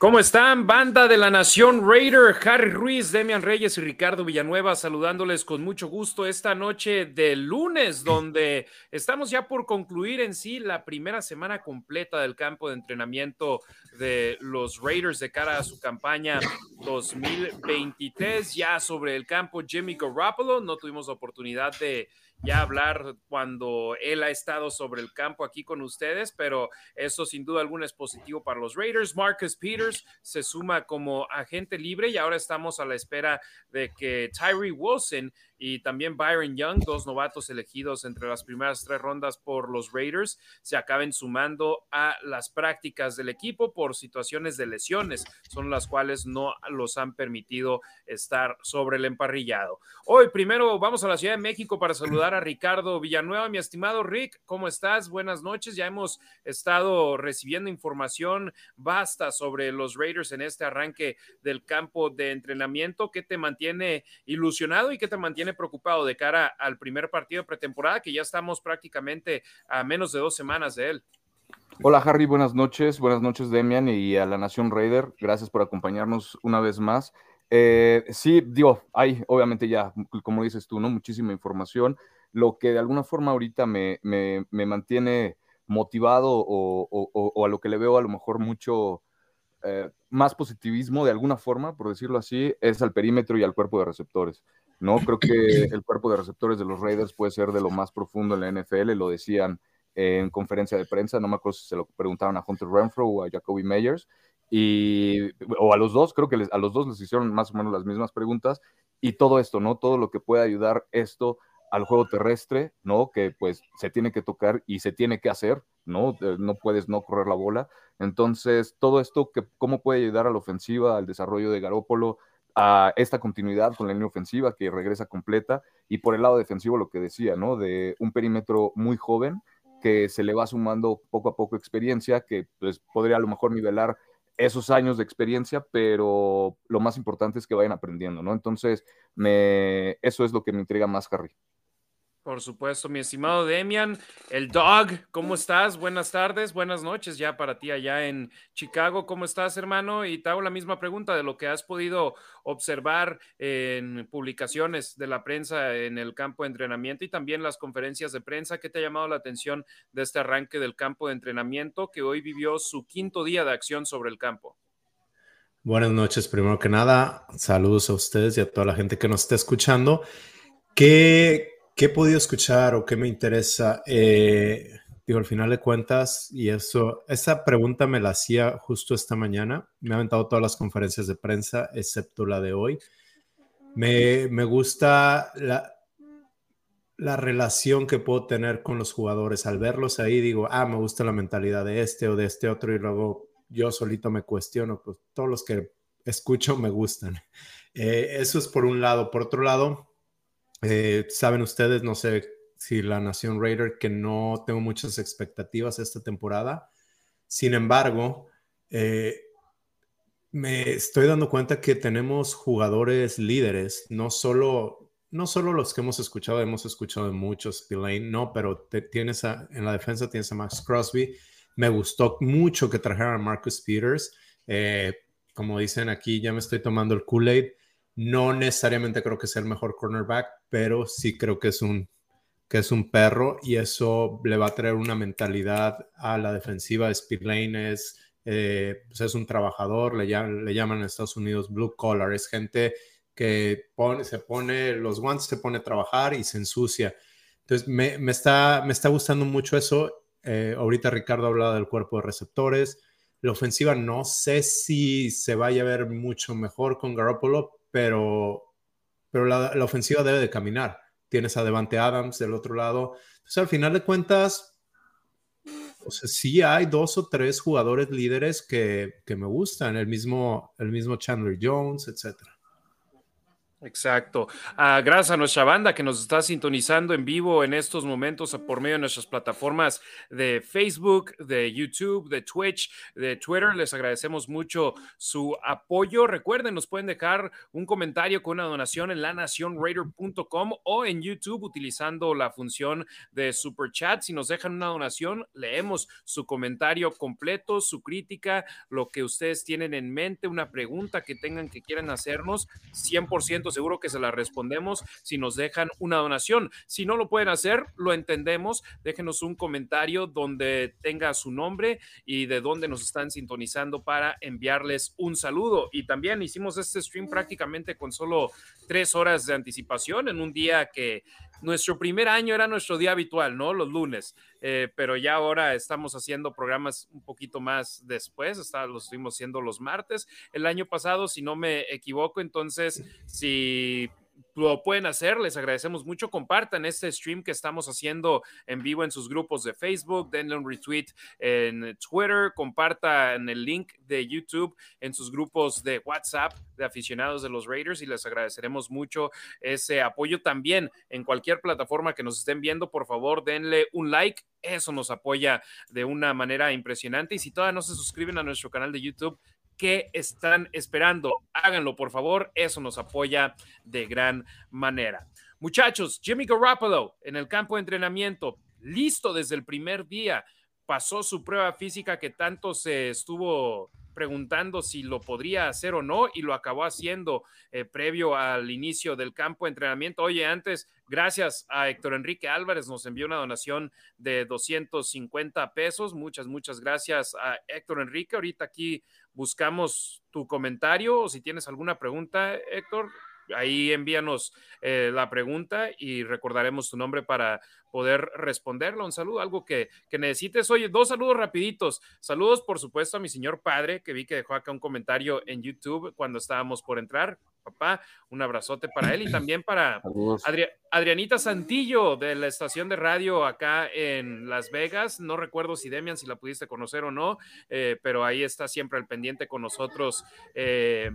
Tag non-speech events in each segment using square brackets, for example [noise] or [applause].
¿Cómo están? Banda de la Nación Raider, Harry Ruiz, Demian Reyes y Ricardo Villanueva saludándoles con mucho gusto esta noche de lunes, donde estamos ya por concluir en sí la primera semana completa del campo de entrenamiento de los Raiders de cara a su campaña 2023. Ya sobre el campo, Jimmy Garoppolo, no tuvimos la oportunidad de ya hablar cuando él ha estado sobre el campo aquí con ustedes, pero eso sin duda alguna es positivo para los Raiders. Marcus Peters se suma como agente libre y ahora estamos a la espera de que Tyree Wilson y también Byron Young, dos novatos elegidos entre las primeras tres rondas por los Raiders, se acaben sumando a las prácticas del equipo por situaciones de lesiones, son las cuales no los han permitido estar sobre el emparrillado. Hoy primero vamos a la Ciudad de México para saludar a Ricardo Villanueva, mi estimado Rick, ¿cómo estás? Buenas noches, ya hemos estado recibiendo información basta sobre los Raiders en este arranque del campo de entrenamiento. ¿Qué te mantiene ilusionado y qué te mantiene preocupado de cara al primer partido de pretemporada, que ya estamos prácticamente a menos de dos semanas de él. Hola Harry, buenas noches, buenas noches Demian y a la Nación Raider, gracias por acompañarnos una vez más. Eh, sí, digo, hay obviamente ya, como dices tú, ¿no? Muchísima información. Lo que de alguna forma ahorita me, me, mantiene motivado o, a lo que le veo a lo mejor mucho eh, más positivismo de alguna forma, por decirlo así, es al perímetro y al cuerpo de receptores. ¿No? Creo que el cuerpo de receptores de los Raiders puede ser de lo más profundo en la NFL, lo decían en conferencia de prensa, no me acuerdo si se lo preguntaron a Hunter Renfro o a Jacoby Meyers, y, o a los dos, creo que a los dos les hicieron más o menos las mismas preguntas, y todo esto, ¿no? Todo lo que puede ayudar esto al juego terrestre, ¿no? Que pues se tiene que tocar y se tiene que hacer, ¿no? Eh, no puedes no correr la bola. Entonces, todo esto, que, ¿cómo puede ayudar a la ofensiva, al desarrollo de Garópolo, a esta continuidad con la línea ofensiva que regresa completa y por el lado defensivo lo que decía, ¿no? De un perímetro muy joven que se le va sumando poco a poco experiencia, que pues podría a lo mejor nivelar esos años de experiencia, pero lo más importante es que vayan aprendiendo, ¿no? Entonces, me, eso es lo que me intriga más, Harry. Por supuesto, mi estimado Demian, el dog, ¿cómo estás? Buenas tardes, buenas noches ya para ti allá en Chicago. ¿Cómo estás, hermano? Y te hago la misma pregunta de lo que has podido observar en publicaciones de la prensa en el campo de entrenamiento y también las conferencias de prensa. ¿Qué te ha llamado la atención de este arranque del campo de entrenamiento que hoy vivió su quinto día de acción sobre el campo? Buenas noches, primero que nada, saludos a ustedes y a toda la gente que nos está escuchando. ¿Qué, ¿Qué he podido escuchar o qué me interesa? Eh, digo, al final de cuentas, y eso, esa pregunta me la hacía justo esta mañana. Me ha aventado todas las conferencias de prensa, excepto la de hoy. Me, me gusta la, la relación que puedo tener con los jugadores. Al verlos ahí, digo, ah, me gusta la mentalidad de este o de este otro, y luego yo solito me cuestiono, pues todos los que escucho me gustan. Eh, eso es por un lado. Por otro lado, eh, saben ustedes, no sé si la Nación Raider, que no tengo muchas expectativas esta temporada. Sin embargo, eh, me estoy dando cuenta que tenemos jugadores líderes, no solo, no solo los que hemos escuchado, hemos escuchado de muchos, Delane, no, pero tienes en la defensa tienes a Max Crosby. Me gustó mucho que trajeran a Marcus Peters. Eh, como dicen aquí, ya me estoy tomando el Kool-Aid. No necesariamente creo que sea el mejor cornerback, pero sí creo que es un, que es un perro y eso le va a traer una mentalidad a la defensiva. Speedlane es, eh, pues es un trabajador, le llaman, le llaman en Estados Unidos blue collar, es gente que pone, se pone los guantes, se pone a trabajar y se ensucia. Entonces, me, me está, me está gustando mucho eso. Eh, ahorita Ricardo hablaba del cuerpo de receptores. La ofensiva no sé si se vaya a ver mucho mejor con Garoppolo, pero, pero la, ofensiva debe de caminar. Tienes a Devante Adams del otro lado. Entonces, al final de cuentas, o sea, sí hay dos o tres jugadores líderes que, que me gustan, el mismo, el mismo Chandler Jones, etcétera. Exacto. Ah, gracias a nuestra banda que nos está sintonizando en vivo en estos momentos por medio de nuestras plataformas de Facebook, de YouTube, de Twitch, de Twitter. Les agradecemos mucho su apoyo. Recuerden, nos pueden dejar un comentario con una donación en lanacionraider.com o en YouTube utilizando la función de Super Chat. Si nos dejan una donación, leemos su comentario completo, su crítica, lo que ustedes tienen en mente, una pregunta que tengan que quieran hacernos. 100% seguro que se la respondemos si nos dejan una donación. Si no lo pueden hacer, lo entendemos. Déjenos un comentario donde tenga su nombre y de dónde nos están sintonizando para enviarles un saludo. Y también hicimos este stream prácticamente con solo tres horas de anticipación en un día que nuestro primer año era nuestro día habitual, ¿no? Los lunes, eh, pero ya ahora estamos haciendo programas un poquito más después, está, los estuvimos haciendo los martes el año pasado, si no me equivoco, entonces si lo pueden hacer, les agradecemos mucho. Compartan este stream que estamos haciendo en vivo en sus grupos de Facebook, denle un retweet en Twitter, compartan el link de YouTube en sus grupos de WhatsApp de aficionados de los Raiders y les agradeceremos mucho ese apoyo también en cualquier plataforma que nos estén viendo. Por favor, denle un like. Eso nos apoya de una manera impresionante. Y si todavía no se suscriben a nuestro canal de YouTube, ¿Qué están esperando? Háganlo, por favor. Eso nos apoya de gran manera. Muchachos, Jimmy Garoppolo en el campo de entrenamiento, listo desde el primer día. Pasó su prueba física que tanto se estuvo preguntando si lo podría hacer o no y lo acabó haciendo eh, previo al inicio del campo de entrenamiento. Oye, antes, gracias a Héctor Enrique Álvarez, nos envió una donación de 250 pesos. Muchas, muchas gracias a Héctor Enrique. Ahorita aquí buscamos tu comentario o si tienes alguna pregunta, Héctor, ahí envíanos eh, la pregunta y recordaremos tu nombre para poder responderlo. Un saludo, algo que, que, necesites. Oye, dos saludos rapiditos. Saludos, por supuesto, a mi señor padre, que vi que dejó acá un comentario en YouTube cuando estábamos por entrar. Papá, un abrazote para él y también para Adrianita Santillo de la estación de radio acá en Las Vegas. No recuerdo si Demian, si la pudiste conocer o no, eh, pero ahí está siempre al pendiente con nosotros. Eh,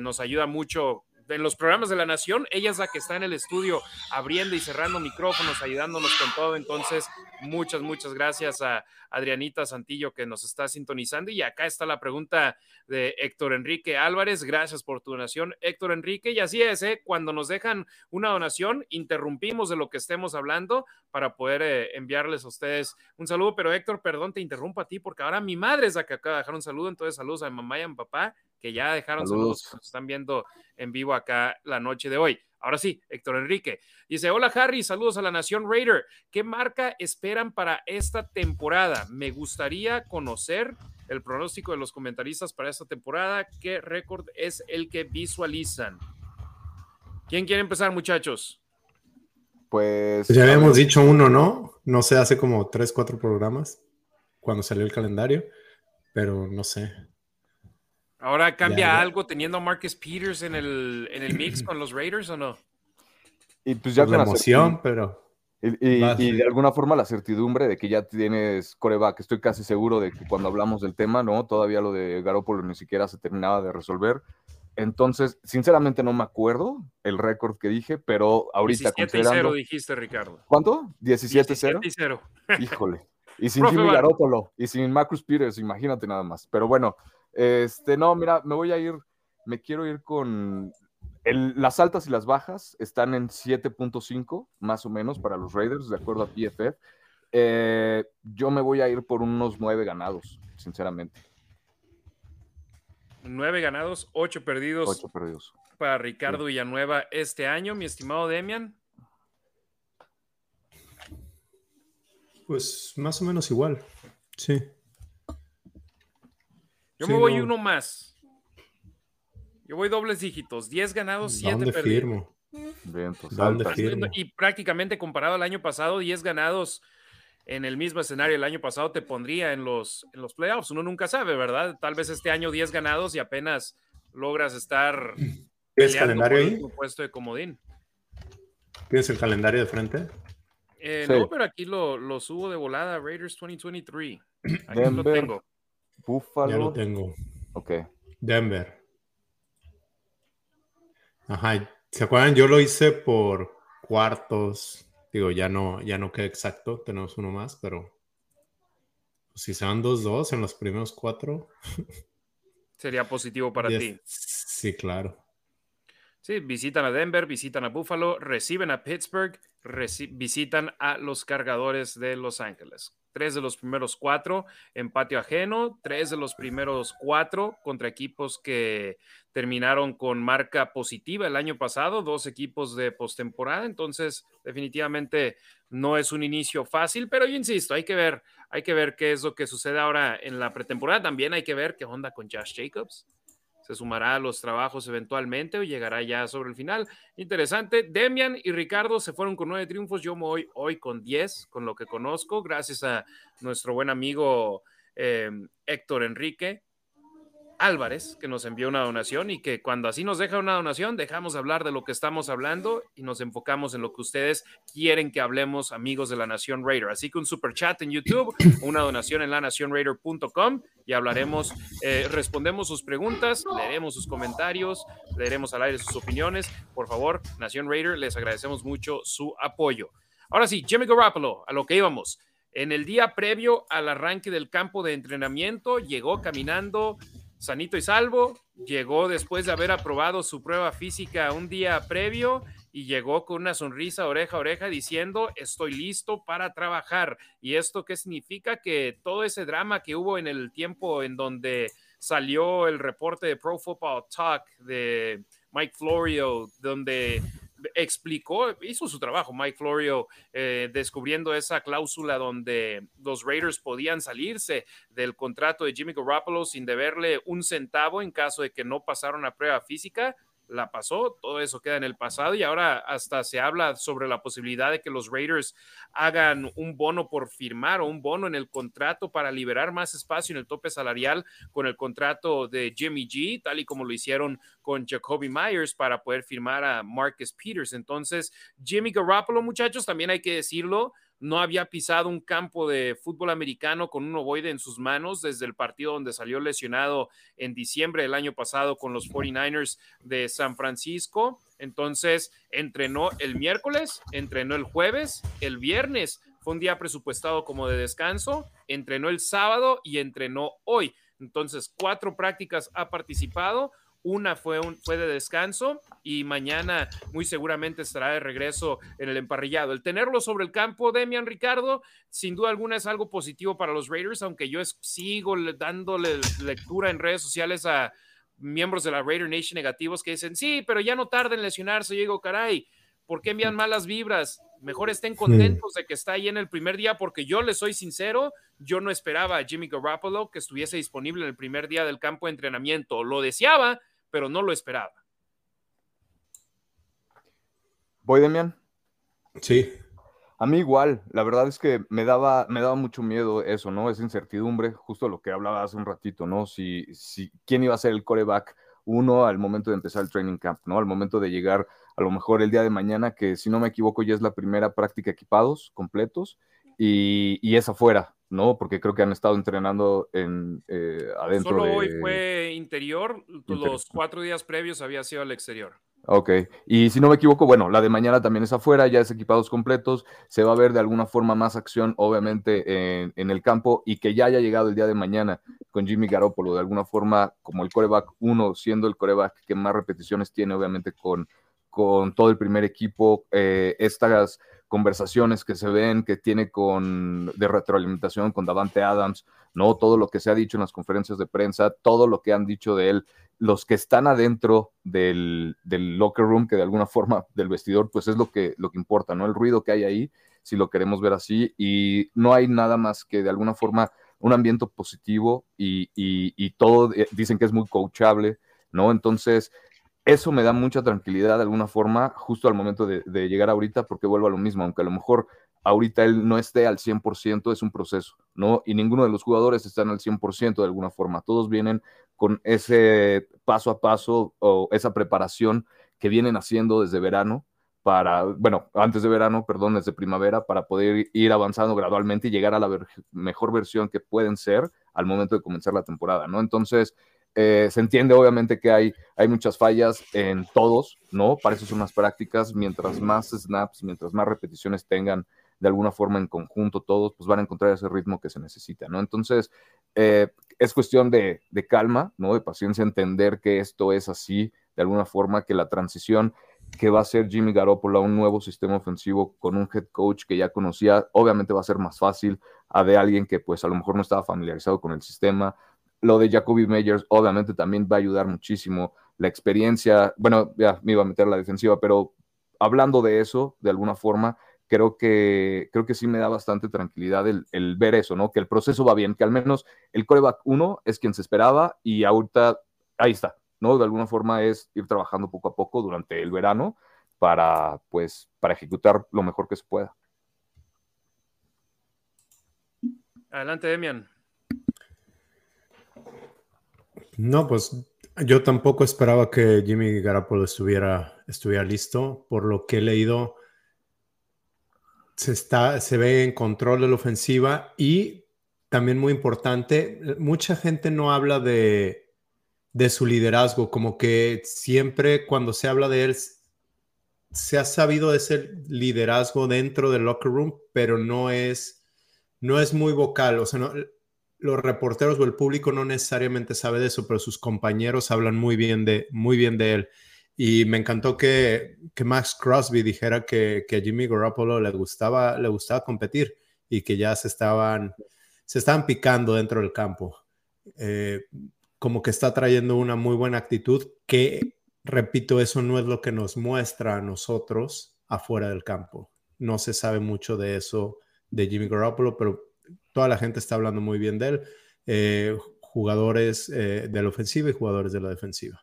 nos ayuda mucho en los programas de la Nación, ella es la que está en el estudio abriendo y cerrando micrófonos, ayudándonos con todo. Entonces, muchas, muchas gracias a Adrianita Santillo que nos está sintonizando. Y acá está la pregunta de Héctor Enrique Álvarez. Gracias por tu donación, Héctor Enrique. Y así es, ¿eh? cuando nos dejan una donación, interrumpimos de lo que estemos hablando para poder eh, enviarles a ustedes un saludo. Pero Héctor, perdón, te interrumpo a ti porque ahora mi madre es la que acaba de dejar un saludo. Entonces, saludos a mamá y a mi papá que ya dejaron saludos, nos están viendo en vivo acá la noche de hoy. Ahora sí, Héctor Enrique. Dice, hola Harry, saludos a la Nación Raider. ¿Qué marca esperan para esta temporada? Me gustaría conocer el pronóstico de los comentaristas para esta temporada. ¿Qué récord es el que visualizan? ¿Quién quiere empezar, muchachos? Pues... Ya habíamos dicho uno, ¿no? No sé, hace como tres, cuatro programas cuando salió el calendario, pero no sé. ¿Ahora cambia algo teniendo a Marcus Peters en el, en el mix con los Raiders o no? Y pues ya con la emoción, pero. Y, de alguna forma la certidumbre de que ya tienes coreback. Estoy casi seguro de que cuando hablamos del tema, ¿no? Todavía lo de Garoppolo ni siquiera se terminaba de resolver. Entonces, sinceramente no me acuerdo el récord que dije, pero ahorita 17 y 0 dijiste, Ricardo. ¿Cuánto? 17-0. 17 0. Híjole. Y [laughs] sin Jimmy Garoppolo y sin Marcus Peters, imagínate nada más. Pero bueno, este, no, mira, me voy a ir, me quiero ir con las altas y las bajas están en 7.5 más o menos para los Raiders, de acuerdo a PFF. Eh, yo me voy a ir por unos 9 ganados, sinceramente. 9 ganados, 8 perdidos. 8 perdidos. Para Ricardo Villanueva este año, mi estimado Demian. Pues más o menos igual. Sí. Yo me voy uno más. Yo voy dobles dígitos, 10 ganados, 7 perdidos. Firmo? Y prácticamente comparado al año pasado, 10 ganados en el mismo escenario el año pasado te pondría en los, en los playoffs. Uno nunca sabe, ¿verdad? Tal vez este año 10 ganados y apenas logras estar ¿Tienes calendario ahí? puesto de comodín. ¿Tienes el calendario de frente? Eh, no, pero aquí lo, lo, subo de volada, Raiders 2023. Aquí lo tengo. Buffalo. Ya lo tengo. Ok. Denver. Ajá. ¿Se acuerdan? Yo lo hice por cuartos. Digo, ya no, ya no queda exacto, tenemos uno más, pero si se van 2-2 en los primeros cuatro. [laughs] Sería positivo para ti. Sí, claro. Sí, visitan a Denver, visitan a Buffalo, reciben a Pittsburgh, visitan a los cargadores de Los Ángeles tres de los primeros cuatro en patio ajeno, tres de los primeros cuatro contra equipos que terminaron con marca positiva el año pasado, dos equipos de postemporada, entonces definitivamente no es un inicio fácil, pero yo insisto, hay que ver, hay que ver qué es lo que sucede ahora en la pretemporada, también hay que ver qué onda con Josh Jacobs se sumará a los trabajos eventualmente o llegará ya sobre el final. Interesante. Demian y Ricardo se fueron con nueve triunfos. Yo me voy hoy con diez, con lo que conozco, gracias a nuestro buen amigo eh, Héctor Enrique, Álvarez, que nos envió una donación y que cuando así nos deja una donación, dejamos de hablar de lo que estamos hablando y nos enfocamos en lo que ustedes quieren que hablemos, amigos de la Nación Raider. Así que un super chat en YouTube, [coughs] una donación en la nacionraider.com y hablaremos, eh, respondemos sus preguntas, leeremos sus comentarios, leeremos al aire sus opiniones. Por favor, Nación Raider, les agradecemos mucho su apoyo. Ahora sí, Jimmy Garoppolo, a lo que íbamos. En el día previo al arranque del campo de entrenamiento, llegó caminando sanito y salvo, llegó después de haber aprobado su prueba física un día previo y llegó con una sonrisa oreja a oreja diciendo estoy listo para trabajar. ¿Y esto qué significa? Que todo ese drama que hubo en el tiempo en donde salió el reporte de Pro Football Talk de Mike Florio, donde explicó, hizo su trabajo Mike Florio eh, descubriendo esa cláusula donde los Raiders podían salirse del contrato de Jimmy Garoppolo sin deberle un centavo en caso de que no pasaron a prueba física la pasó, todo eso queda en el pasado y ahora hasta se habla sobre la posibilidad de que los Raiders hagan un bono por firmar o un bono en el contrato para liberar más espacio en el tope salarial con el contrato de Jimmy G, tal y como lo hicieron con Jacoby Myers para poder firmar a Marcus Peters. Entonces, Jimmy Garoppolo, muchachos, también hay que decirlo, no había pisado un campo de fútbol americano con un ovoide en sus manos desde el partido donde salió lesionado en diciembre del año pasado con los 49ers de San Francisco. Entonces, entrenó el miércoles, entrenó el jueves, el viernes fue un día presupuestado como de descanso, entrenó el sábado y entrenó hoy. Entonces, cuatro prácticas ha participado, una fue, un, fue de descanso y mañana muy seguramente estará de regreso en el emparrillado. El tenerlo sobre el campo, Demian Ricardo, sin duda alguna es algo positivo para los Raiders, aunque yo sigo dándole lectura en redes sociales a miembros de la Raider Nation negativos que dicen, sí, pero ya no tarda en lesionarse. Yo digo, caray, ¿por qué envían malas vibras? Mejor estén contentos de que está ahí en el primer día, porque yo les soy sincero, yo no esperaba a Jimmy Garoppolo que estuviese disponible en el primer día del campo de entrenamiento. Lo deseaba, pero no lo esperaba. ¿Voy, Demian? Sí. A mí igual, la verdad es que me daba, me daba mucho miedo eso, ¿no? Esa incertidumbre, justo lo que hablaba hace un ratito, ¿no? Si, si quién iba a ser el coreback uno al momento de empezar el training camp, ¿no? Al momento de llegar a lo mejor el día de mañana, que si no me equivoco ya es la primera práctica equipados, completos, y, y es afuera, ¿no? Porque creo que han estado entrenando en, eh, adentro. Solo hoy fue interior, los cuatro días previos había sido al exterior. Ok, y si no me equivoco, bueno, la de mañana también es afuera, ya es equipados completos, se va a ver de alguna forma más acción, obviamente, en, el campo y que ya haya llegado el día de mañana con Jimmy Garoppolo, de alguna forma, como el coreback uno, siendo el coreback que más repeticiones tiene, obviamente, con, con todo el primer equipo, eh, estas conversaciones que se ven que tiene con de retroalimentación con Davante Adams, ¿no? Todo lo que se ha dicho en las conferencias de prensa, todo lo que han dicho de él, los que están adentro del, del, locker room, que de alguna forma del vestidor, pues es lo que, lo que importa, ¿no? El ruido que hay ahí, si lo queremos ver así, y no hay nada más que de alguna forma un ambiente positivo y, y, y todo, eh, dicen que es muy coachable, ¿no? Entonces, eso me da mucha tranquilidad de alguna forma justo al momento de, llegar ahorita porque vuelvo a lo mismo, aunque a lo mejor ahorita él no esté al 100%, es un proceso, ¿no? Y ninguno de los jugadores están al 100% de alguna forma, todos vienen con ese paso a paso o esa preparación que vienen haciendo desde verano para, bueno, antes de verano, perdón, desde primavera, para poder ir avanzando gradualmente y llegar a la mejor versión que pueden ser al momento de comenzar la temporada, ¿no? Entonces, Eh, se entiende obviamente que hay, hay muchas fallas en todos, ¿no? Para eso son las prácticas, mientras más snaps, mientras más repeticiones tengan de alguna forma en conjunto todos, pues van a encontrar ese ritmo que se necesita, ¿no? Entonces, eh, es cuestión de, de, calma, ¿no? De paciencia, entender que esto es así, de alguna forma, que la transición que va a ser Jimmy Garoppolo a un nuevo sistema ofensivo con un head coach que ya conocía, obviamente va a ser más fácil a de alguien que pues a lo mejor no estaba familiarizado con el sistema. Lo de Jacoby Meyers obviamente también va a ayudar muchísimo. La experiencia, bueno, ya me iba a meter la defensiva, pero hablando de eso, de alguna forma, creo que, creo que sí me da bastante tranquilidad el, ver eso, ¿no? Que el proceso va bien, que al menos el coreback 1 es quien se esperaba y ahorita ahí está, ¿no? De alguna forma es ir trabajando poco a poco durante el verano para, pues, para ejecutar lo mejor que se pueda. Adelante, Demian. No, pues yo tampoco esperaba que Jimmy Garapolo estuviera, estuviera listo. Por lo que he leído, se, está, se ve en control de la ofensiva y también muy importante, mucha gente no habla de, de su liderazgo, como que siempre cuando se habla de él, se ha sabido de ese liderazgo dentro del locker room, pero no es, no es muy vocal, o sea, los reporteros o el público no necesariamente sabe de eso, pero sus compañeros hablan muy bien de, muy bien de él. Y me encantó que, que Max Crosby dijera que, que, Jimmy Garoppolo le gustaba, le gustaba competir y que ya se estaban, se estaban picando dentro del campo. Eh, como que está trayendo una muy buena actitud que, repito, eso no es lo que nos muestra a nosotros afuera del campo. No se sabe mucho de eso de Jimmy Garoppolo, pero toda la gente está hablando muy bien de él. Eh, jugadores eh, de la ofensiva y jugadores de la defensiva.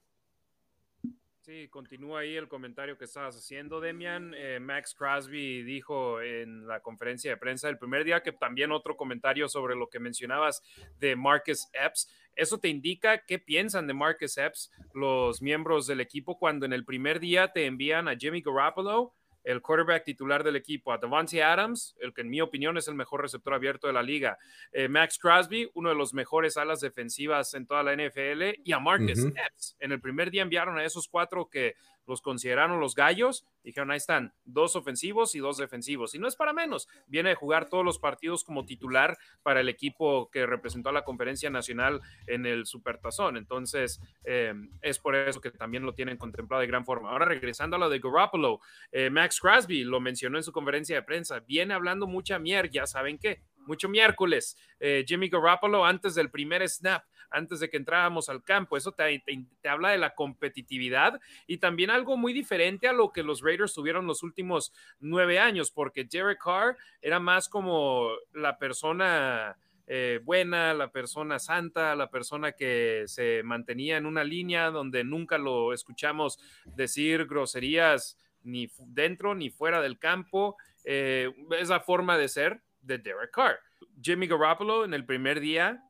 Sí, continúa ahí el comentario que estabas haciendo, Demian. Eh, Max Crosby dijo en la conferencia de prensa el primer día que también otro comentario sobre lo que mencionabas de Marcus Epps. Eso te indica qué piensan de Marcus Epps los miembros del equipo cuando en el primer día te envían a Jimmy Garoppolo el quarterback titular del equipo, a Devontae Adams, el que en mi opinión es el mejor receptor abierto de la liga, eh, Max Crosby, uno de los mejores alas defensivas en toda la NFL, y a Marcus Epps. En el primer día enviaron a esos cuatro que los consideraron los gallos, dijeron, ahí están, dos ofensivos y dos defensivos. Y no es para menos, viene de jugar todos los partidos como titular para el equipo que representó a la conferencia nacional en el Supertazón. Entonces, eh, es por eso que también lo tienen contemplado de gran forma. Ahora, regresando a lo de Garoppolo, eh, Max Crosby lo mencionó en su conferencia de prensa, viene hablando mucha mierda, ya saben qué, mucho miércoles. Eh, Jimmy Garoppolo antes del primer snap antes de que entrábamos al campo. Eso te, habla de la competitividad y también algo muy diferente a lo que los Raiders tuvieron los últimos nueve años, porque Derek Carr era más como la persona... Eh, buena, la persona santa, la persona que se mantenía en una línea donde nunca lo escuchamos decir groserías ni dentro ni fuera del campo. Eh, esa forma de ser de Derek Carr. Jimmy Garoppolo en el primer día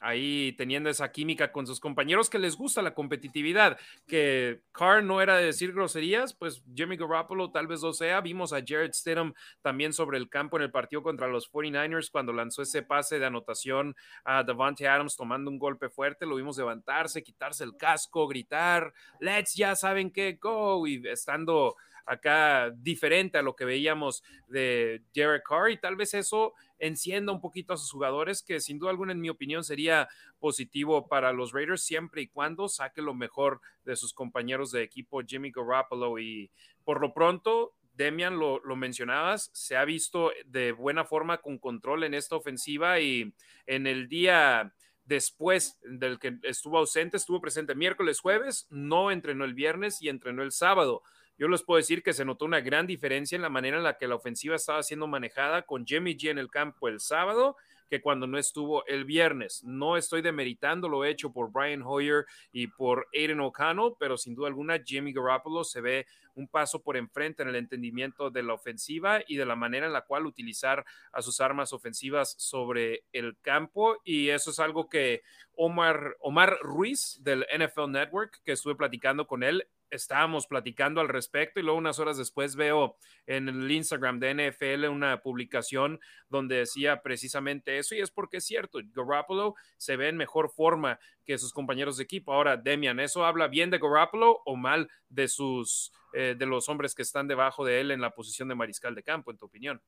ahí teniendo esa química con sus compañeros que les gusta la competitividad, que Carr no era de decir groserías, pues Jimmy Garoppolo tal vez lo sea, vimos a Jared Stidham también sobre el campo en el partido contra los 49ers cuando lanzó ese pase de anotación a Davante Adams tomando un golpe fuerte, lo vimos levantarse, quitarse el casco, gritar, let's ya saben qué, go, y estando acá diferente a lo que veíamos de Derek Carr y tal vez eso encienda un poquito a sus jugadores, que sin duda alguna, en mi opinión, sería positivo para los Raiders siempre y cuando saque lo mejor de sus compañeros de equipo, Jimmy Garoppolo. Y por lo pronto, Demian, lo, lo, mencionabas, se ha visto de buena forma con control en esta ofensiva y en el día después del que estuvo ausente, estuvo presente miércoles, jueves, no entrenó el viernes y entrenó el sábado yo les puedo decir que se notó una gran diferencia en la manera en la que la ofensiva estaba siendo manejada con Jimmy G en el campo el sábado que cuando no estuvo el viernes. No estoy demeritando lo hecho por Brian Hoyer y por Aiden O'Connell, pero sin duda alguna Jimmy Garoppolo se ve un paso por enfrente en el entendimiento de la ofensiva y de la manera en la cual utilizar a sus armas ofensivas sobre el campo. Y eso es algo que Omar, Omar Ruiz del NFL Network, que estuve platicando con él, estábamos platicando al respecto y luego unas horas después veo en el Instagram de NFL una publicación donde decía precisamente eso y es porque es cierto, Garoppolo se ve en mejor forma que sus compañeros de equipo. Ahora, Demian, ¿eso habla bien de Garoppolo o mal de sus eh, de los hombres que están debajo de él en la posición de mariscal de campo, en tu opinión?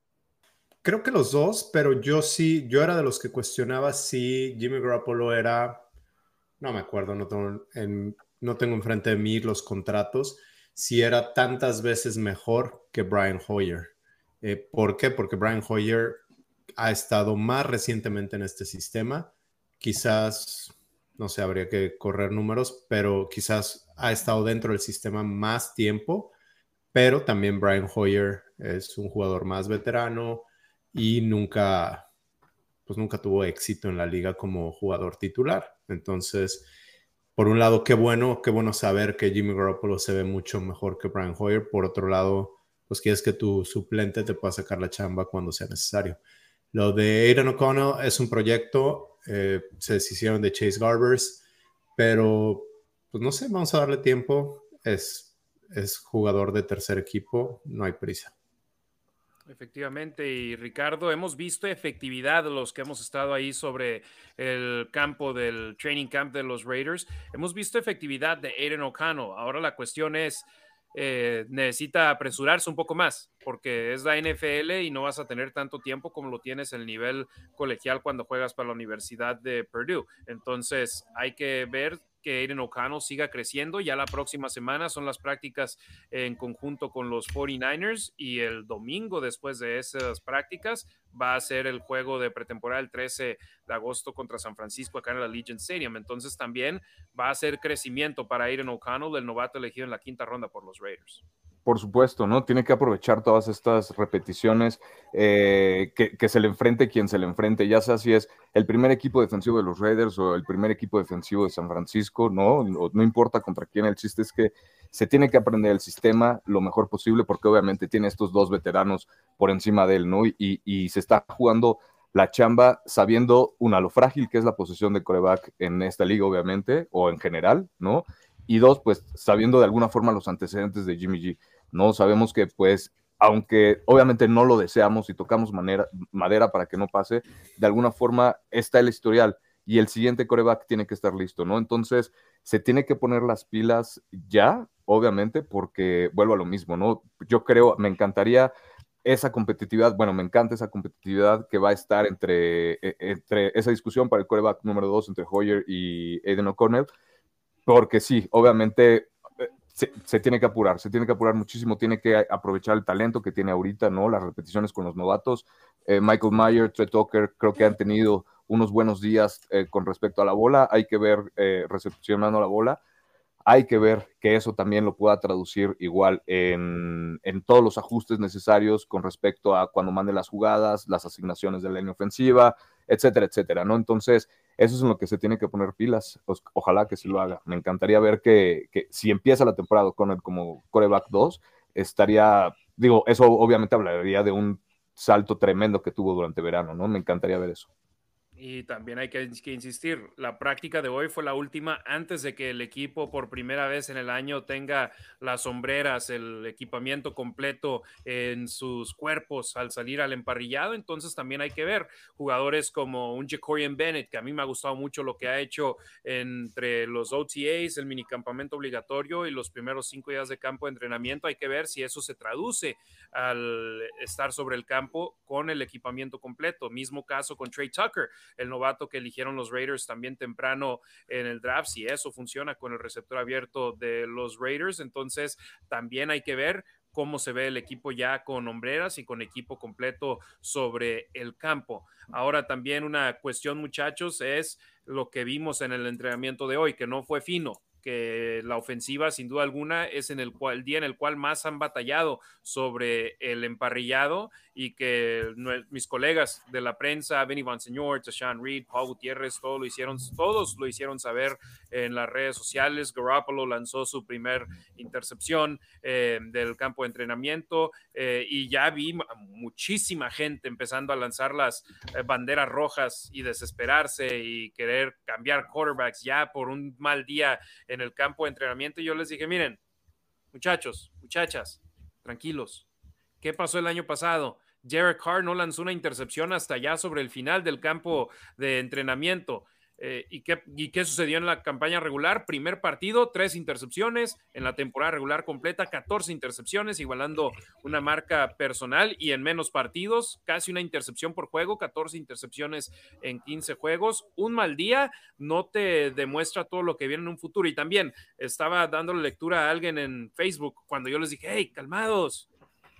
Creo que los dos, pero yo sí, yo era de los que cuestionaba si Jimmy Garoppolo era, no me acuerdo, no tengo, en, no tengo enfrente de mí los contratos, si era tantas veces mejor que Brian Hoyer. Eh, ¿Por qué? Porque Brian Hoyer ha estado más recientemente en este sistema. Quizás, no sé, habría que correr números, pero quizás ha estado dentro del sistema más tiempo. Pero también Brian Hoyer es un jugador más veterano, y nunca, pues nunca tuvo éxito en la liga como jugador titular. Entonces, por un lado, qué bueno, qué bueno saber que Jimmy Garoppolo se ve mucho mejor que Brian Hoyer. Por otro lado, pues quieres que tu suplente te pueda sacar la chamba cuando sea necesario. Lo de Aiden O'Connell es un proyecto, eh, se deshicieron de Chase Garbers, pero pues no sé, vamos a darle tiempo. Es, es jugador de tercer equipo, no hay prisa. Efectivamente, y Ricardo, hemos visto efectividad los que hemos estado ahí sobre el campo del training camp de los Raiders. Hemos visto efectividad de Aiden O'Connell. Ahora la cuestión es, eh, necesita apresurarse un poco más, porque es la NFL y no vas a tener tanto tiempo como lo tienes en el nivel colegial cuando juegas para la Universidad de Purdue. Entonces, hay que ver que Aiden O'Connell siga creciendo. Ya la próxima semana son las prácticas en conjunto con los 49ers y el domingo después de esas prácticas va a ser el juego de pretemporada el 13 de agosto contra San Francisco acá en el Allegiant Stadium. Entonces también va a ser crecimiento para Aiden O'Connell, el novato elegido en la quinta ronda por los Raiders por supuesto, ¿no? Tiene que aprovechar todas estas repeticiones, eh, que, se le enfrente quien se le enfrente, ya sea si es el primer equipo defensivo de los Raiders o el primer equipo defensivo de San Francisco, ¿no? No, importa contra quién, el chiste es que se tiene que aprender el sistema lo mejor posible porque obviamente tiene estos dos veteranos por encima de él, ¿no? Y, y se está jugando la chamba sabiendo, una, lo frágil que es la posición de coreback en esta liga, obviamente, o en general, ¿no? Y dos, pues sabiendo de alguna forma los antecedentes de Jimmy G. ¿no? Sabemos que pues aunque obviamente no lo deseamos y tocamos madera para que no pase, de alguna forma está el historial y el siguiente coreback tiene que estar listo, ¿no? Entonces, se tiene que poner las pilas ya, obviamente, porque vuelvo a lo mismo, ¿no? Yo creo, me encantaría esa competitividad, bueno, me encanta esa competitividad que va a estar entre, e, entre esa discusión para el coreback número dos entre Hoyer y Aiden O'Connell, porque sí, obviamente se, tiene que apurar, se tiene que apurar muchísimo, tiene que aprovechar el talento que tiene ahorita, ¿no? Las repeticiones con los novatos. Eh, Michael Mayer, Trey Tucker, creo que han tenido unos buenos días eh, con respecto a la bola. Hay que ver eh, recepcionando la bola. Hay que ver que eso también lo pueda traducir igual en, en, todos los ajustes necesarios con respecto a cuando mande las jugadas, las asignaciones de la línea ofensiva, etcétera, etcétera, ¿no? Entonces, eso es en lo que se tiene que poner pilas. Ojalá que sí lo haga. Me encantaría ver que, si empieza la temporada con él como coreback 2, estaría, digo, eso obviamente hablaría de un salto tremendo que tuvo durante verano, ¿no? Me encantaría ver eso. Y también hay que, insistir, la práctica de hoy fue la última antes de que el equipo por primera vez en el año tenga las sombreras, el equipamiento completo en sus cuerpos al salir al emparrillado. Entonces también hay que ver jugadores como un Jacorian Bennett, que a mí me ha gustado mucho lo que ha hecho entre los OTAs, el minicampamento obligatorio y los primeros cinco días de campo de entrenamiento. Hay que ver si eso se traduce al estar sobre el campo con el equipamiento completo. Mismo caso con Trey Tucker el novato que eligieron los Raiders también temprano en el draft, si eso funciona con el receptor abierto de los Raiders, entonces también hay que ver cómo se ve el equipo ya con hombreras y con equipo completo sobre el campo. Ahora también una cuestión, muchachos, es lo que vimos en el entrenamiento de hoy, que no fue fino que la ofensiva, sin duda alguna, es en el, el día en el cual más han batallado sobre el emparrillado y que mis colegas de la prensa, Benny Señor, Tashan Reed, Paul Gutiérrez, todos lo hicieron, todos lo hicieron saber en las redes sociales. Garoppolo lanzó su primer intercepción eh, del campo de entrenamiento eh, y ya vi muchísima gente empezando a lanzar las eh, banderas rojas y desesperarse y querer cambiar quarterbacks ya por un mal día en el campo de entrenamiento. Y yo les dije, miren, muchachos, muchachas, tranquilos. ¿Qué pasó el año pasado? Derek Carr no lanzó una intercepción hasta ya sobre el final del campo de entrenamiento. Eh, ¿y, qué, ¿Y qué sucedió en la campaña regular? Primer partido, tres intercepciones. En la temporada regular completa, 14 intercepciones, igualando una marca personal. Y en menos partidos, casi una intercepción por juego, 14 intercepciones en 15 juegos. Un mal día no te demuestra todo lo que viene en un futuro. Y también estaba dándole lectura a alguien en Facebook cuando yo les dije, hey, calmados,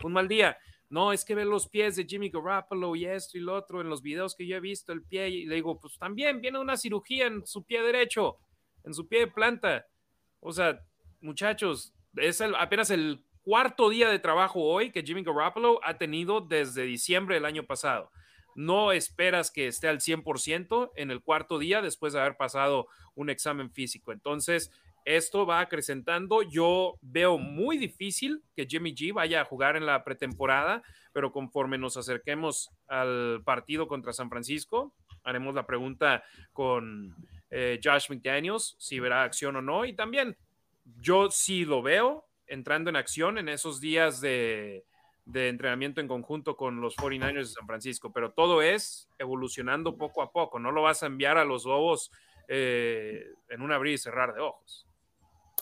un mal día no, es que ve los pies de Jimmy Garoppolo y esto y lo otro en los videos que yo he visto, el pie, y le digo, pues también viene una cirugía en su pie derecho, en su pie de planta. O sea, muchachos, es apenas el cuarto día de trabajo hoy que Jimmy Garoppolo ha tenido desde diciembre del año pasado. No esperas que esté al 100% en el cuarto día después de haber pasado un examen físico. Entonces, esto va acrecentando. Yo veo muy difícil que Jimmy G vaya a jugar en la pretemporada, pero conforme nos acerquemos al partido contra San Francisco, haremos la pregunta con eh, Josh McDaniels si verá acción o no. Y también yo sí lo veo entrando en acción en esos días de, entrenamiento en conjunto con los 49ers de San Francisco, pero todo es evolucionando poco a poco. No lo vas a enviar a los Lobos eh, en un abrir y cerrar de ojos.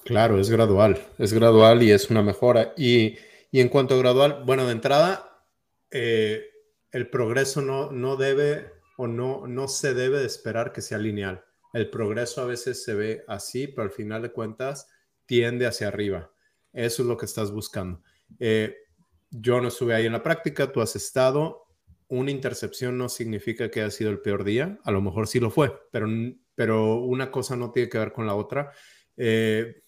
Claro, es gradual, es gradual y es una mejora. Y, en cuanto a gradual, bueno, de entrada, eh, el progreso no, no debe o no, no se debe de esperar que sea lineal. El progreso a veces se ve así, pero al final de cuentas tiende hacia arriba. Eso es lo que estás buscando. Eh, yo no estuve ahí en la práctica, tú has estado. Una intercepción no significa que haya sido el peor día, a lo mejor sí lo fue, pero, pero una cosa no tiene que ver con la otra. Eh,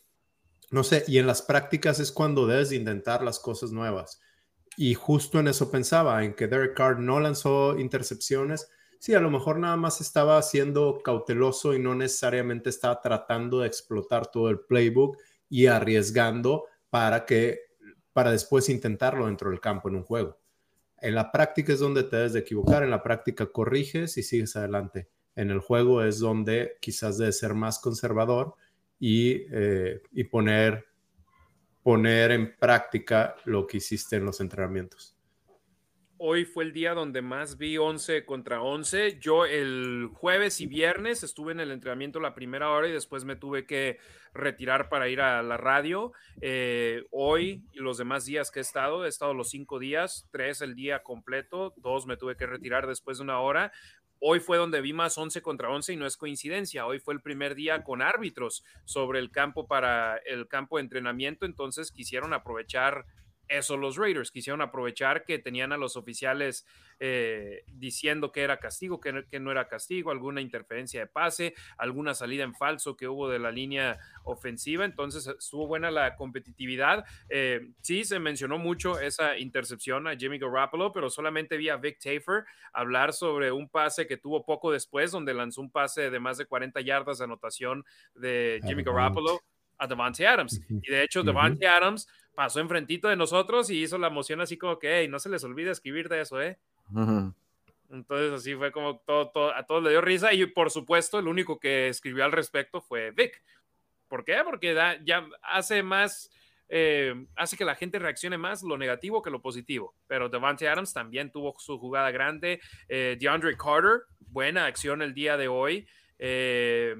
no sé, y en las prácticas es cuando debes de intentar las cosas nuevas. Y justo en eso pensaba, en que Derek Carr no lanzó intercepciones. Sí, a lo mejor nada más estaba siendo cauteloso y no necesariamente estaba tratando de explotar todo el playbook y arriesgando para que para después intentarlo dentro del campo en un juego. En la práctica es donde te debes de equivocar, en la práctica corriges y sigues adelante. En el juego es donde quizás debes ser más conservador eh, y, poner, poner en práctica lo que hiciste en los entrenamientos. Hoy fue el día donde más vi 11 contra 11. Yo el jueves y viernes estuve en el entrenamiento la primera hora y después me tuve que retirar para ir a la radio. Eh, hoy y los demás días que he estado, he estado los cinco días, tres el día completo, dos me tuve que retirar después de una hora. Hoy fue donde vi más 11 contra 11 y no es coincidencia. Hoy fue el primer día con árbitros sobre el campo para el campo de entrenamiento, entonces quisieron aprovechar eso los Raiders. Quisieron aprovechar que tenían a los oficiales eh, diciendo que era castigo, que no, era castigo, alguna interferencia de pase, alguna salida en falso que hubo de la línea ofensiva. Entonces estuvo buena la competitividad. Eh, sí, se mencionó mucho esa intercepción a Jimmy Garoppolo, pero solamente vi a Vic Tafer hablar sobre un pase que tuvo poco después, donde lanzó un pase de más de 40 yardas de anotación de Jimmy Garoppolo a Devante Adams. Y de hecho, Devante Adams pasó enfrentito de nosotros y hizo la moción así como que, hey, no se les olvide escribir de eso, ¿eh? Entonces así fue como todo, a todos le dio risa y por supuesto el único que escribió al respecto fue Vic. ¿Por qué? Porque ya hace más, eh, hace que la gente reaccione más lo negativo que lo positivo. Pero Devante Adams también tuvo su jugada grande. Eh, DeAndre Carter, buena acción el día de hoy. Eh,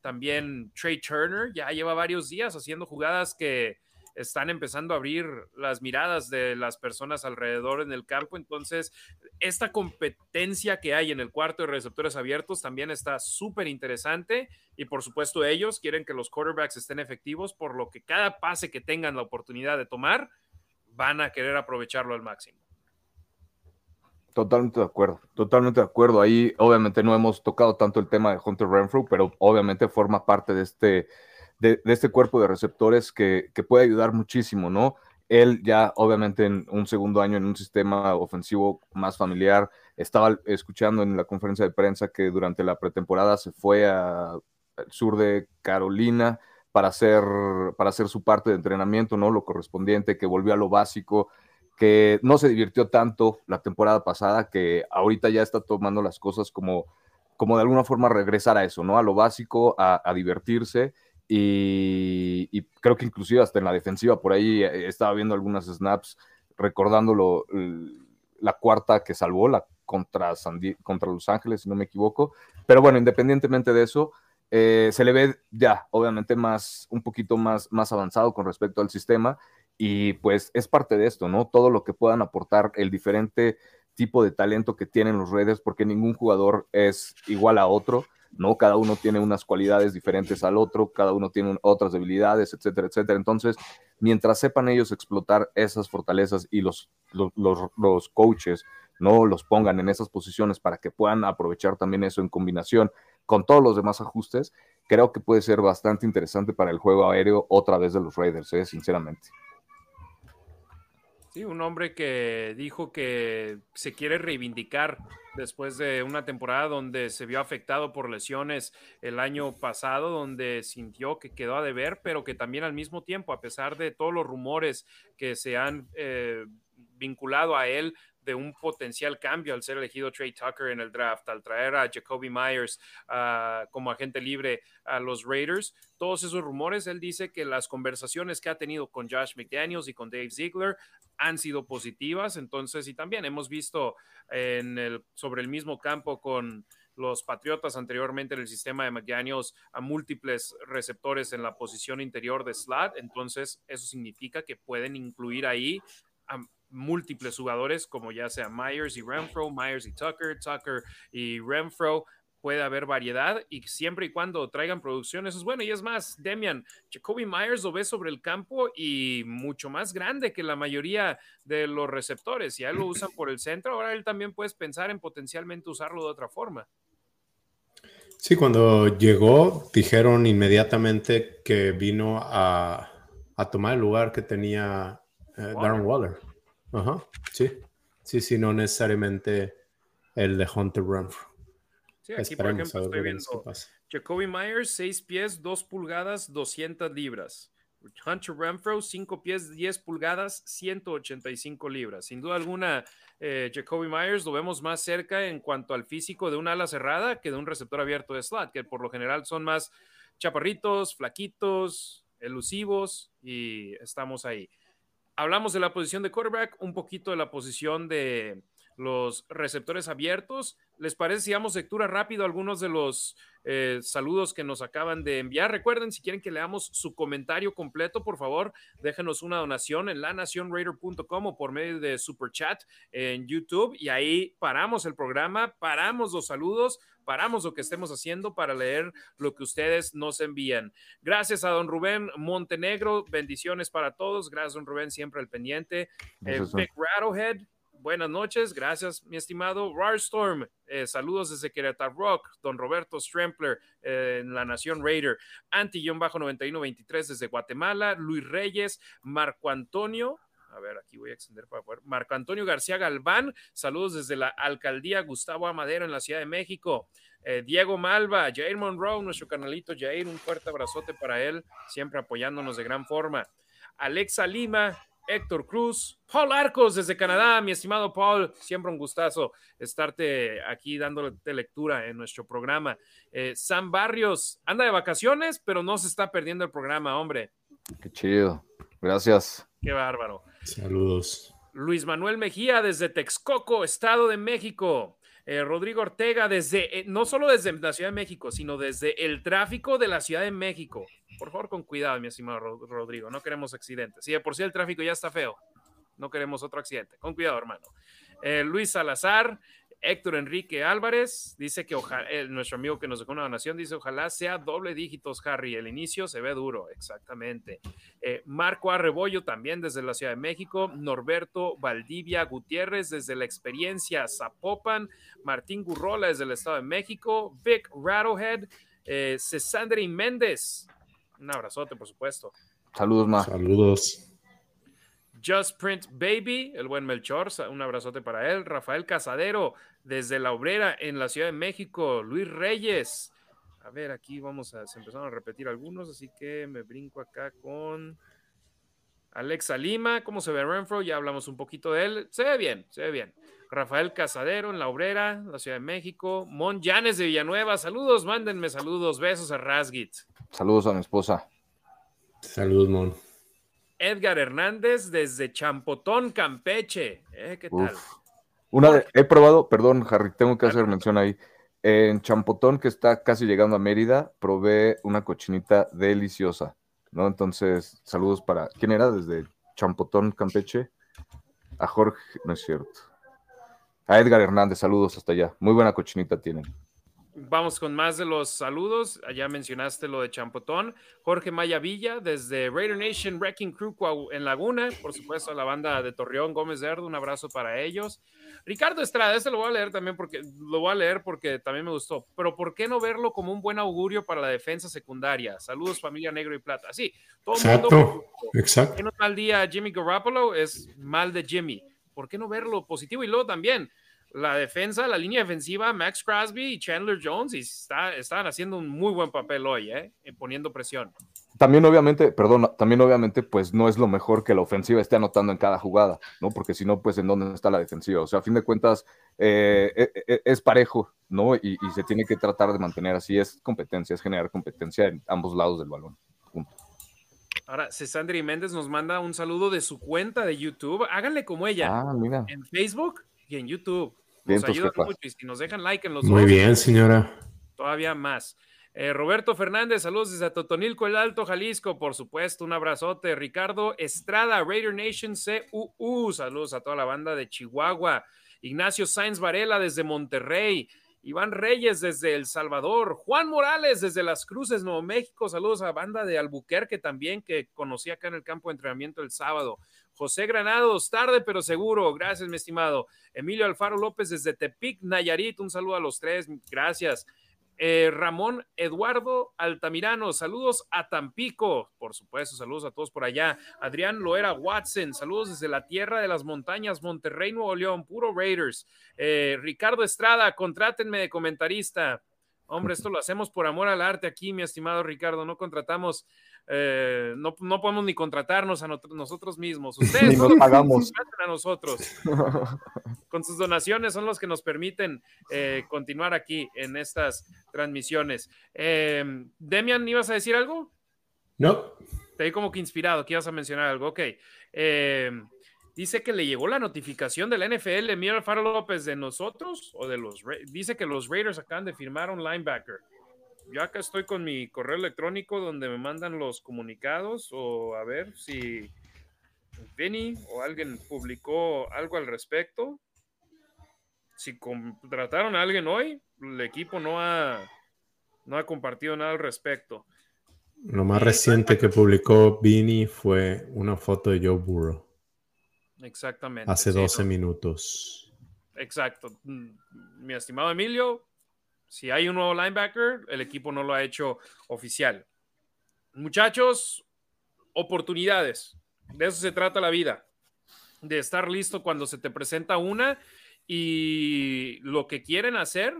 también Trey Turner ya lleva varios días haciendo jugadas que están empezando a abrir las miradas de las personas alrededor en el campo. Entonces, esta competencia que hay en el cuarto de receptores abiertos también está súper interesante y por supuesto ellos quieren que los quarterbacks estén efectivos, por lo que cada pase que tengan la oportunidad de tomar, van a querer aprovecharlo al máximo. Totalmente de acuerdo, totalmente de acuerdo. Ahí obviamente no hemos tocado tanto el tema de Hunter Renfrew, pero obviamente forma parte de este de, este cuerpo de receptores que, puede ayudar muchísimo, ¿no? Él ya, obviamente, en un segundo año en un sistema ofensivo más familiar, estaba escuchando en la conferencia de prensa que durante la pretemporada se fue al sur de Carolina para hacer, para hacer su parte de entrenamiento, ¿no? Lo correspondiente, que volvió a lo básico, que no se divirtió tanto la temporada pasada, que ahorita ya está tomando las cosas como, como de alguna forma regresar a eso, ¿no? A lo básico, a divertirse y, creo que inclusive hasta en la defensiva, por ahí eh, estaba viendo algunas snaps recordándolo, la cuarta que salvó, la contra, contra Los Ángeles, si no me equivoco. Pero bueno, independientemente de eso, eh, se le ve ya, obviamente, más, un poquito más, más avanzado con respecto al sistema. Y pues es parte de esto, ¿no? Todo lo que puedan aportar el diferente tipo de talento que tienen los Raiders, porque ningún jugador es igual a otro. ¿No? Cada uno tiene unas cualidades diferentes al otro, cada uno tiene otras debilidades, etcétera, etcétera. Entonces, mientras sepan ellos explotar esas fortalezas y los, los, los, coaches no los pongan en esas posiciones para que puedan aprovechar también eso en combinación con todos los demás ajustes, creo que puede ser bastante interesante para el juego aéreo otra vez de los Raiders, ¿eh? sinceramente. Sí, un hombre que dijo que se quiere reivindicar después de una temporada donde se vio afectado por lesiones el año pasado, donde sintió que quedó a deber, pero que también al mismo tiempo, a pesar de todos los rumores que se han eh, vinculado a él de un potencial cambio al ser elegido Trey Tucker en el draft, al traer a Jacoby Myers uh, como agente libre a los Raiders. Todos esos rumores, él dice que las conversaciones que ha tenido con Josh McDaniels y con Dave Ziegler han sido positivas. Entonces, y también hemos visto en el, sobre el mismo campo con los Patriotas anteriormente en el sistema de McDaniels a múltiples receptores en la posición interior de slot. Entonces, eso significa que pueden incluir ahí a múltiples jugadores, como ya sea Myers y Renfro, Myers y Tucker, Tucker y Renfro. Puede haber variedad y siempre y cuando traigan producción, eso es bueno. Y es más, Demian, Jacoby Myers lo ve sobre el campo y mucho más grande que la mayoría de los receptores. Ya lo usan por el centro, ahora él también puedes pensar en potencialmente usarlo de otra forma. Sí, cuando llegó, dijeron inmediatamente que vino a, tomar el lugar que tenía eh, Darren Waller. Ajá, sí. Sí, sí, no necesariamente el de Hunter Renfro. Sí, aquí por ejemplo estoy viendo Jacoby Myers, 6 pies, 2 pulgadas, 200 libras. Hunter Renfro, 5 pies, 10 pulgadas, 185 libras. Sin duda alguna, eh, Jacoby Myers lo vemos más cerca en cuanto al físico de un ala cerrada que de un receptor abierto de slot, que por lo general son más chaparritos, flaquitos, elusivos y estamos ahí hablamos de la posición de quarterback, un poquito de la posición de los receptores abiertos. ¿Les parece si damos lectura rápido algunos de los eh, saludos que nos acaban de enviar? Recuerden, si quieren que leamos su comentario completo, por favor, déjenos una donación en lanacionraider.com o por medio de Super Chat en YouTube y ahí paramos el programa, paramos los saludos paramos lo que estemos haciendo para leer lo que ustedes nos envían. Gracias a don Rubén Montenegro, bendiciones para todos. Gracias, don Rubén, siempre al pendiente. Eh, Vic Rattlehead, buenas noches. Gracias, mi estimado. Rarstorm, eh, saludos desde Querétaro Rock. Don Roberto Strempler eh, en la Nación Raider. Anti-9123 desde Guatemala. Luis Reyes, Marco Antonio. A ver, aquí voy a extender para poder. Marco Antonio García Galván, saludos desde la alcaldía Gustavo Amadero en la Ciudad de México. Eh, Diego Malva, Jair Monroe, nuestro canalito Jair, un fuerte abrazote para él, siempre apoyándonos de gran forma. Alexa Lima, Héctor Cruz, Paul Arcos desde Canadá, mi estimado Paul, siempre un gustazo estarte aquí dándote lectura en nuestro programa. Eh, Sam Barrios, anda de vacaciones, pero no se está perdiendo el programa, hombre. Qué chido, gracias. Qué bárbaro. Saludos. Luis Manuel Mejía desde Texcoco, Estado de México. Eh, Rodrigo Ortega desde, eh, no solo desde la Ciudad de México, sino desde el tráfico de la Ciudad de México. Por favor, con cuidado, mi estimado Rodrigo, no queremos accidentes. Si de por sí el tráfico ya está feo, no queremos otro accidente. Con cuidado, hermano. Eh, Luis Salazar, Héctor Enrique Álvarez dice que ojalá, nuestro amigo que nos dejó una donación dice ojalá sea doble dígitos, Harry. El inicio se ve duro, exactamente. Eh, Marco Arrebollo también desde la Ciudad de México. Norberto Valdivia Gutiérrez desde la experiencia Zapopan. Martín Gurrola desde el Estado de México. Vic Rattlehead. Eh, Cesandri Méndez. Un abrazote, por supuesto. Saludos, Ma. Saludos. Just Print Baby, el buen Melchor, un abrazote para él. Rafael Casadero, desde La Obrera, en la Ciudad de México. Luis Reyes. A ver, aquí vamos a, se empezaron a repetir algunos, así que me brinco acá con... Alexa Lima, ¿cómo se ve Renfro? Ya hablamos un poquito de él. Se ve bien, se ve bien. Rafael Casadero en La Obrera, la Ciudad de México. Mon Llanes de Villanueva, saludos, mándenme saludos, besos a Rasgit. Saludos a mi esposa. Saludos, Mon. Edgar Hernández desde Champotón, Campeche. ¿Eh? ¿Qué tal? Una he probado, perdón, Harry, tengo que hacer mención ahí. En Champotón, que está casi llegando a Mérida, probé una cochinita deliciosa, ¿no? Entonces, saludos para. ¿Quién era? Desde Champotón, Campeche. A Jorge, no es cierto. A Edgar Hernández, saludos hasta allá. Muy buena cochinita tienen. Vamos con más de los saludos. Allá mencionaste lo de Champotón. Jorge Maya Villa, desde Raider Nation Wrecking Crew en Laguna. Por supuesto, a la banda de Torreón Gómez Erdo. Un abrazo para ellos. Ricardo Estrada, este lo voy a leer también porque lo voy a leer porque también me gustó. Pero ¿por qué no verlo como un buen augurio para la defensa secundaria? Saludos, familia Negro y Plata. Sí, todo el mundo. Exacto. un mal día Jimmy Garoppolo es mal de Jimmy. ¿Por qué no verlo positivo? Y luego también la defensa, la línea defensiva, Max Crosby y Chandler Jones, y está, están haciendo un muy buen papel hoy, ¿eh? poniendo presión. También obviamente, perdón, también obviamente, pues no es lo mejor que la ofensiva esté anotando en cada jugada, ¿no? Porque si no, pues en dónde está la defensiva. O sea, a fin de cuentas, eh, eh, eh, es parejo, ¿no? Y, se tiene que tratar de mantener así, es competencia, es generar competencia en ambos lados del balón. Ahora, Cesandri Méndez nos manda un saludo de su cuenta de YouTube. Háganle como ella. Ah, mira. En Facebook y en YouTube. Nos ayudan mucho y si nos dejan like en los Muy bien, señora. Todavía más. Eh, Roberto Fernández, saludos desde Totonilco, el Alto, Jalisco, por supuesto, un abrazote. Ricardo Estrada, Raider Nation CUU, saludos a toda la banda de Chihuahua. Ignacio Sainz Varela desde Monterrey. Iván Reyes desde El Salvador, Juan Morales desde Las Cruces, Nuevo México, saludos a la banda de Albuquerque también que conocí acá en el campo de entrenamiento el sábado. José Granados, tarde pero seguro, gracias mi estimado. Emilio Alfaro López desde Tepic, Nayarit, un saludo a los tres, gracias. Eh, Ramón Eduardo Altamirano, saludos a Tampico, por supuesto, saludos a todos por allá. Adrián Loera Watson, saludos desde la tierra de las montañas, Monterrey, Nuevo León, puro Raiders. Eh, Ricardo Estrada, contrátenme de comentarista. Hombre, esto lo hacemos por amor al arte aquí, mi estimado Ricardo. No contratamos, eh, no, no, podemos ni contratarnos a nosotros mismos. [laughs] Ustedes nos pagamos a nosotros. [laughs] Con sus donaciones son los que nos permiten eh, continuar aquí en estas transmisiones. Eh, Demian, ¿ibas a decir algo? No. Te vi como que inspirado, que ibas a mencionar algo. Ok. Eh, dice que le llegó la notificación de la NFL, Mira Alfaro López, de nosotros o de los dice que los Raiders acaban de firmar un linebacker. Yo acá estoy con mi correo electrónico donde me mandan los comunicados o a ver si Vinny o alguien publicó algo al respecto. Si contrataron a alguien hoy, el equipo no ha, no ha compartido nada al respecto. Lo más reciente que publicó Vinny fue una foto de Joe Burrow. Exactamente. Hace 12 minutos. Exacto. Mi estimado Emilio, si hay un nuevo linebacker, el equipo no lo ha hecho oficial. Muchachos, oportunidades. De eso se trata la vida. De estar listo cuando se te presenta una y lo que quieren hacer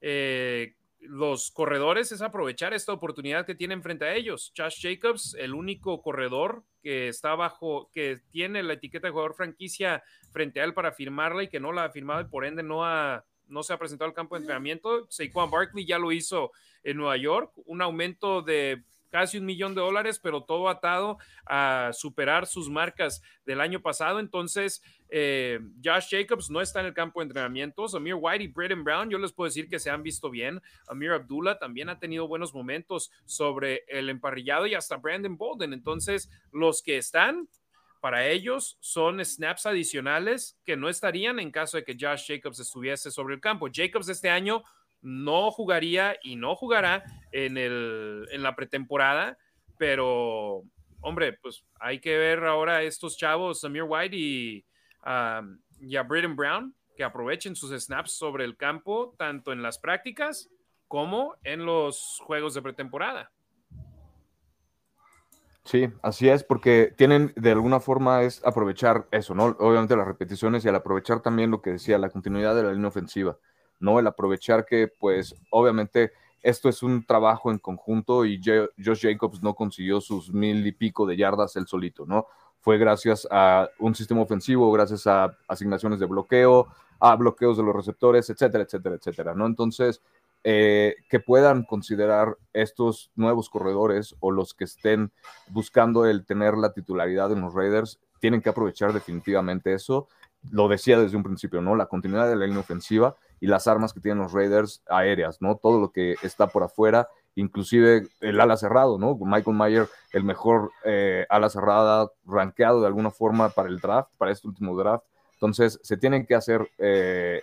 eh, los corredores es aprovechar esta oportunidad que tienen frente a ellos. Josh Jacobs, el único corredor que está bajo, que tiene la etiqueta de jugador franquicia frente a él para firmarla y que no la ha firmado y por ende no, ha, no se ha presentado al campo de entrenamiento. Saquon Barkley ya lo hizo en Nueva York, un aumento de casi un millón de dólares, pero todo atado a superar sus marcas del año pasado. Entonces, eh, Josh Jacobs no está en el campo de entrenamientos. Amir White y Braden Brown, yo les puedo decir que se han visto bien. Amir Abdullah también ha tenido buenos momentos sobre el emparrillado y hasta Brandon Bolden. Entonces, los que están, para ellos son snaps adicionales que no estarían en caso de que Josh Jacobs estuviese sobre el campo. Jacobs este año no jugaría y no jugará en, el, en la pretemporada, pero hombre, pues hay que ver ahora a estos chavos, Samir White y, um, y Braden Brown, que aprovechen sus snaps sobre el campo, tanto en las prácticas como en los juegos de pretemporada. Sí, así es, porque tienen de alguna forma es aprovechar eso, ¿no? Obviamente las repeticiones y al aprovechar también lo que decía, la continuidad de la línea ofensiva. ¿no? El aprovechar que, pues, obviamente esto es un trabajo en conjunto y Josh Jacobs no consiguió sus mil y pico de yardas él solito, ¿no? fue gracias a un sistema ofensivo, gracias a asignaciones de bloqueo, a bloqueos de los receptores, etcétera, etcétera, etcétera, ¿no? Entonces, eh, que puedan considerar estos nuevos corredores o los que estén buscando el tener la titularidad en los Raiders, tienen que aprovechar definitivamente eso. Lo decía desde un principio, ¿no? La continuidad de la línea ofensiva y las armas que tienen los Raiders aéreas, ¿no? Todo lo que está por afuera, inclusive el ala cerrado, ¿no? Michael Mayer, el mejor eh, ala cerrada, rankeado de alguna forma para el draft, para este último draft. Entonces, se tienen que hacer, eh,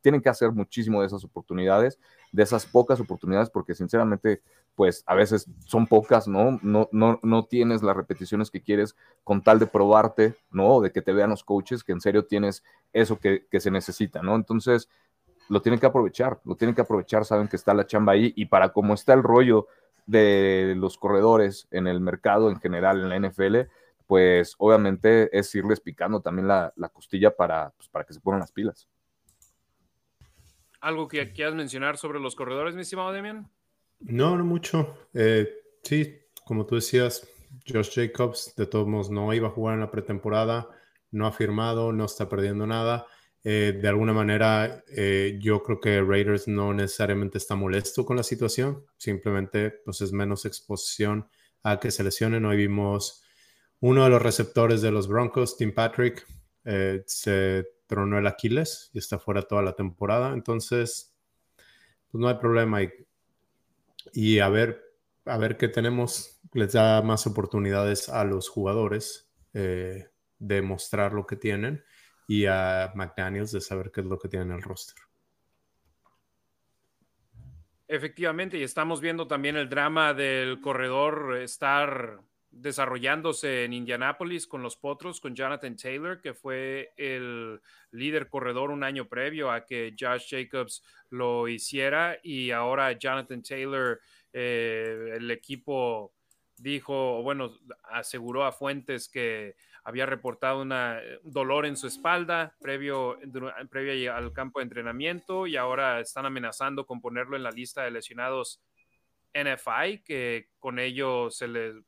tienen que hacer muchísimo de esas oportunidades, de esas pocas oportunidades, porque sinceramente, pues a veces son pocas, ¿no? No, no, no tienes las repeticiones que quieres con tal de probarte, ¿no? De que te vean los coaches, que en serio tienes eso que, que se necesita, ¿no? Entonces, lo tienen que aprovechar, lo tienen que aprovechar, saben que está la chamba ahí y para cómo está el rollo de los corredores en el mercado en general, en la NFL, pues obviamente es irles picando también la, costilla para, pues, para que se pongan las pilas. ¿Algo que quieras mencionar sobre los corredores, mi estimado Demian? No, no mucho. Eh, sí, como tú decías, Josh Jacobs de todos modos no iba a jugar en la pretemporada, no ha firmado, no está perdiendo nada. Eh, de alguna manera, eh, yo creo que Raiders no necesariamente está molesto con la situación, simplemente pues es menos exposición a que se lesionen. Hoy vimos uno de los receptores de los Broncos, Tim Patrick, eh, se tronó el Aquiles y está fuera toda la temporada. Entonces, pues no hay problema. Y, a ver, a ver qué tenemos. Les da más oportunidades a los jugadores eh, de mostrar lo que tienen y a McDaniels de saber qué es lo que tiene en el roster. Efectivamente, y estamos viendo también el drama del corredor estar desarrollándose en Indianápolis con los Potros, con Jonathan Taylor, que fue el líder corredor un año previo a que Josh Jacobs lo hiciera. Y ahora Jonathan Taylor, eh, el equipo dijo, bueno, aseguró a Fuentes que había reportado un dolor en su espalda previo, previo al campo de entrenamiento y ahora están amenazando con ponerlo en la lista de lesionados NFI, que con ello se le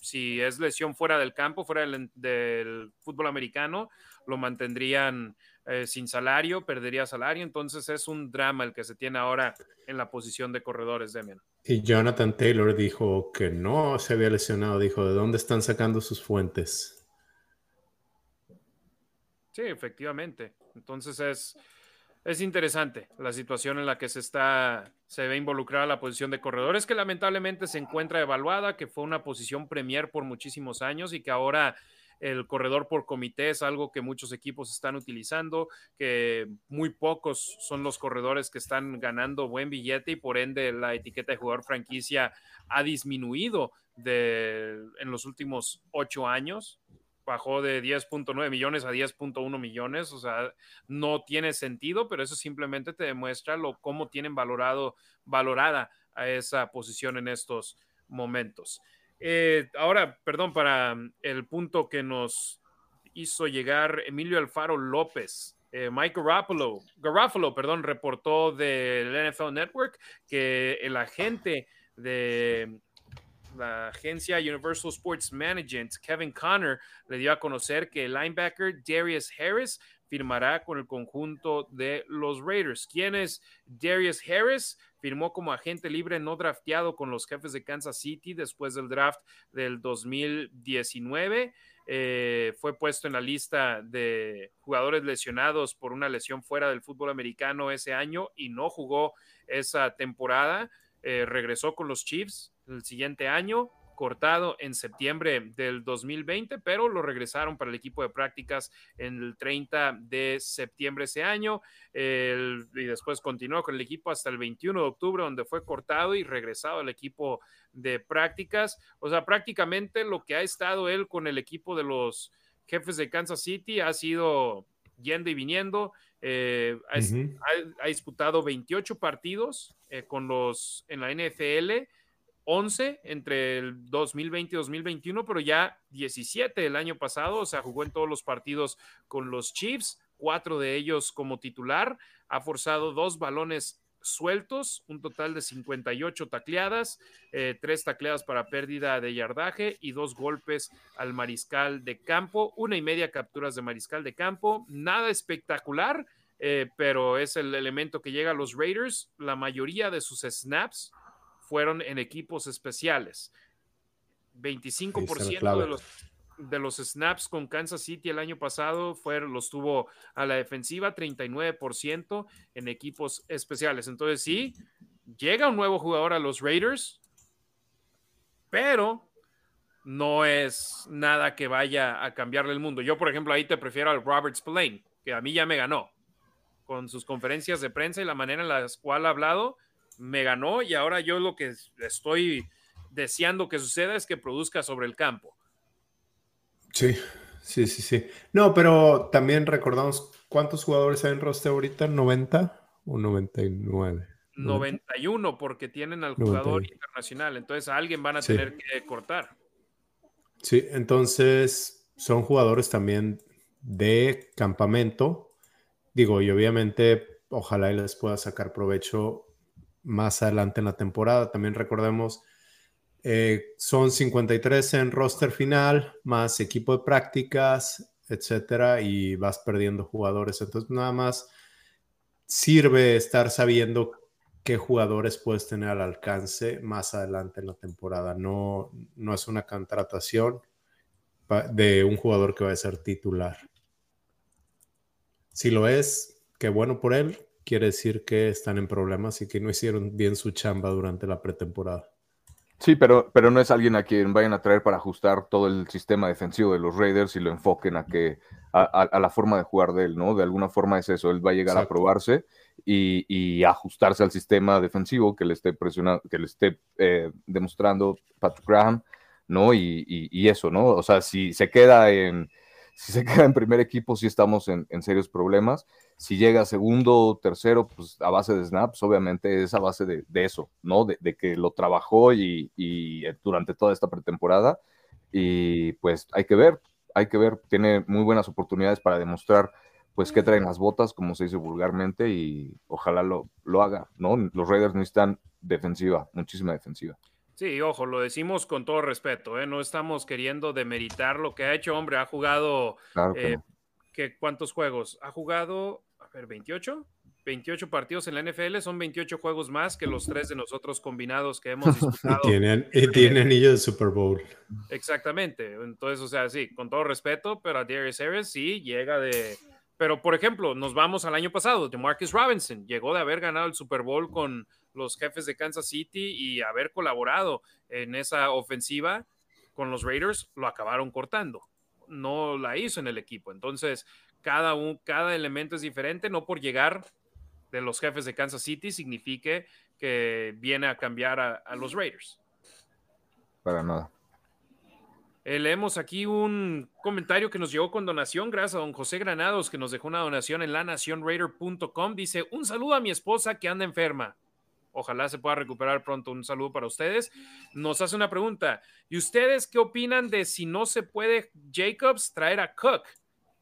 si es lesión fuera del campo, fuera del, fútbol americano, lo mantendrían eh, sin salario, perdería salario. Entonces es un drama el que se tiene ahora en la posición de corredores, Demian. Y Jonathan Taylor dijo que no se había lesionado. Dijo, ¿de dónde están sacando sus fuentes? Sí, efectivamente. Entonces es, es interesante la situación en la que se está, se ve involucrada la posición de corredores, que lamentablemente se encuentra evaluada, que fue una posición premier por muchísimos años y que ahora el corredor por comité es algo que muchos equipos están utilizando, que muy pocos son los corredores que están ganando buen billete y por ende la etiqueta de jugador franquicia ha disminuido de, en los últimos ocho años bajó de 10.9 millones a 10.1 millones, o sea, no tiene sentido, pero eso simplemente te demuestra lo, cómo tienen valorado, valorada a esa posición en estos momentos. Eh, ahora, perdón, para el punto que nos hizo llegar Emilio Alfaro López. Eh, Mike Garofalo, Garofalo, perdón, reportó del NFL Network que el agente de la agencia Universal Sports Management, Kevin Connor, le dio a conocer que el linebacker Darius Harris firmará con el conjunto de los Raiders. ¿Quién es Darius Harris? Firmó como agente libre no drafteado con los jefes de Kansas City después del draft del 2019. Eh, fue puesto en la lista de jugadores lesionados por una lesión fuera del fútbol americano ese año y no jugó esa temporada. Eh, regresó con los Chiefs el siguiente año, cortado en septiembre del 2020, pero lo regresaron para el equipo de prácticas en el 30 de septiembre ese año y después continuó con el equipo hasta el 21 de octubre donde fue cortado y regresado al equipo de prácticas. O sea, prácticamente lo que ha estado él con el equipo de los jefes de Kansas City ha sido yendo y viniendo. Eh, ha, disputado 28 partidos eh, con los en la NFL 11 entre el 2020 y 2021, pero ya 17 el año pasado, o sea, jugó en todos los partidos con los Chiefs, cuatro de ellos como titular, ha forzado dos balones sueltos, un total de 58 tacleadas, eh, tres tacleadas para pérdida de yardaje y dos golpes al mariscal de campo, una y media capturas de mariscal de campo, nada espectacular, eh, pero es el elemento que llega a los Raiders. La mayoría de sus snaps fueron en equipos especiales. 25% de los de los snaps con Kansas City el año pasado fue, los tuvo a la defensiva, 39% en equipos especiales. Entonces sí, llega un nuevo jugador a los Raiders, pero no es nada que vaya a cambiarle el mundo. Yo, por ejemplo, ahí te prefiero al Robert Spillane, que a mí ya me ganó. Con sus conferencias de prensa y la manera en la cual ha hablado, me ganó y ahora yo lo que estoy deseando que suceda es que produzca sobre el campo. Sí, sí, sí, sí. No, pero también recordamos cuántos jugadores hay en roster ahorita, 90 o 99. 91 porque tienen al jugador internacional, entonces a alguien van a tener que cortar. Sí, entonces son jugadores también de campamento. Digo, y obviamente ojalá les pueda sacar provecho más adelante en la temporada. También recordemos eh, son 53 en roster final, más equipo de prácticas, etcétera, y vas perdiendo jugadores. Entonces, nada más sirve estar sabiendo qué jugadores puedes tener al alcance más adelante en la temporada. No, no es una contratación de un jugador que va a ser titular. Si lo es, qué bueno por él. Quiere decir que están en problemas y que no hicieron bien su chamba durante la pretemporada. Sí, pero, pero no es alguien a quien vayan a traer para ajustar todo el sistema defensivo de los Raiders y lo enfoquen a que a, la forma de jugar de él, ¿no? De alguna forma es eso, él va a llegar a probarse y, ajustarse al sistema defensivo que le esté presionando, que le esté eh, demostrando Patrick Graham, ¿no? Y, y, eso, ¿no? O sea, si se queda en si se [laughs] queda en primer equipo, sí estamos en, serios problemas. Si llega segundo tercero, pues a base de snaps, obviamente es a base de, eso, ¿no? De, que lo trabajó y, eh, durante toda esta pretemporada. Y pues hay que ver, hay que ver, tiene muy buenas oportunidades para demostrar pues qué traen las botas, como se dice vulgarmente, y ojalá lo, lo haga, ¿no? Los Raiders necesitan defensiva, muchísima defensiva. Sí, ojo, lo decimos con todo respeto, ¿eh? no estamos queriendo demeritar lo que ha hecho, hombre, ha jugado, eh, ¿cuántos juegos? Ha jugado, a ver, 28, 28 partidos en la NFL, son 28 juegos más que los tres de nosotros combinados que hemos [laughs] disputado. y tiene, tiene anillo de Super Bowl. Exactamente, entonces, o sea, sí, con todo respeto, pero a Darius Harris sí llega de... Pero, por ejemplo, nos vamos al año pasado, de Marcus Robinson, llegó de haber ganado el Super Bowl con los jefes de Kansas City y haber colaborado en esa ofensiva con los Raiders, lo acabaron cortando. No la hizo en el equipo. Entonces, cada, un, cada elemento es diferente, no por llegar de los jefes de Kansas City signifique que viene a cambiar a, los Raiders. Para nada. Eh, leemos aquí un comentario que nos llegó con donación, gracias a don José Granados, que nos dejó una donación en lanacionraider.com. Dice: Un saludo a mi esposa que anda enferma. Ojalá se pueda recuperar pronto. Un saludo para ustedes. Nos hace una pregunta. ¿Y ustedes qué opinan de si no se puede Jacobs traer a Cook?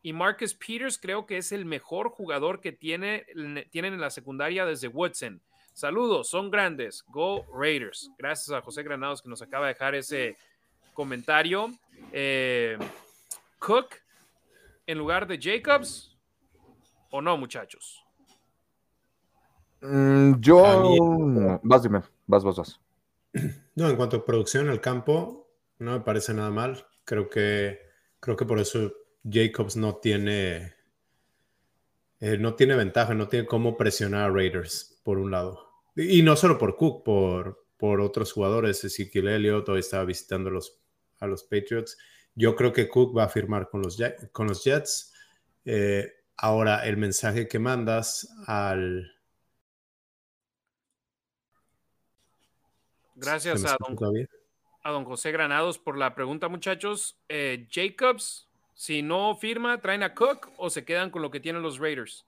Y Marcus Peters creo que es el mejor jugador que tiene, tienen en la secundaria desde Woodson. Saludos, son grandes. Go Raiders. Gracias a José Granados que nos acaba de dejar ese comentario. Eh, Cook en lugar de Jacobs o no, muchachos. Mm, yo. vas, dime. Vas, vas, vas. [clears throat] No, en cuanto a producción al campo, no me parece nada mal. Creo que, creo que por eso Jacobs no tiene. Eh, no tiene ventaja, no tiene cómo presionar a Raiders, por un lado. Y, no solo por Cook, por, por otros jugadores. Ezekiel Elliott hoy estaba visitando los, a los Patriots. Yo creo que Cook va a firmar con los, con los Jets. Eh, ahora, el mensaje que mandas al, Gracias a don, José Granados por la pregunta, muchachos. Eh, Jacobs, si no firma, ¿traen a Cook o se quedan con lo que tienen los Raiders?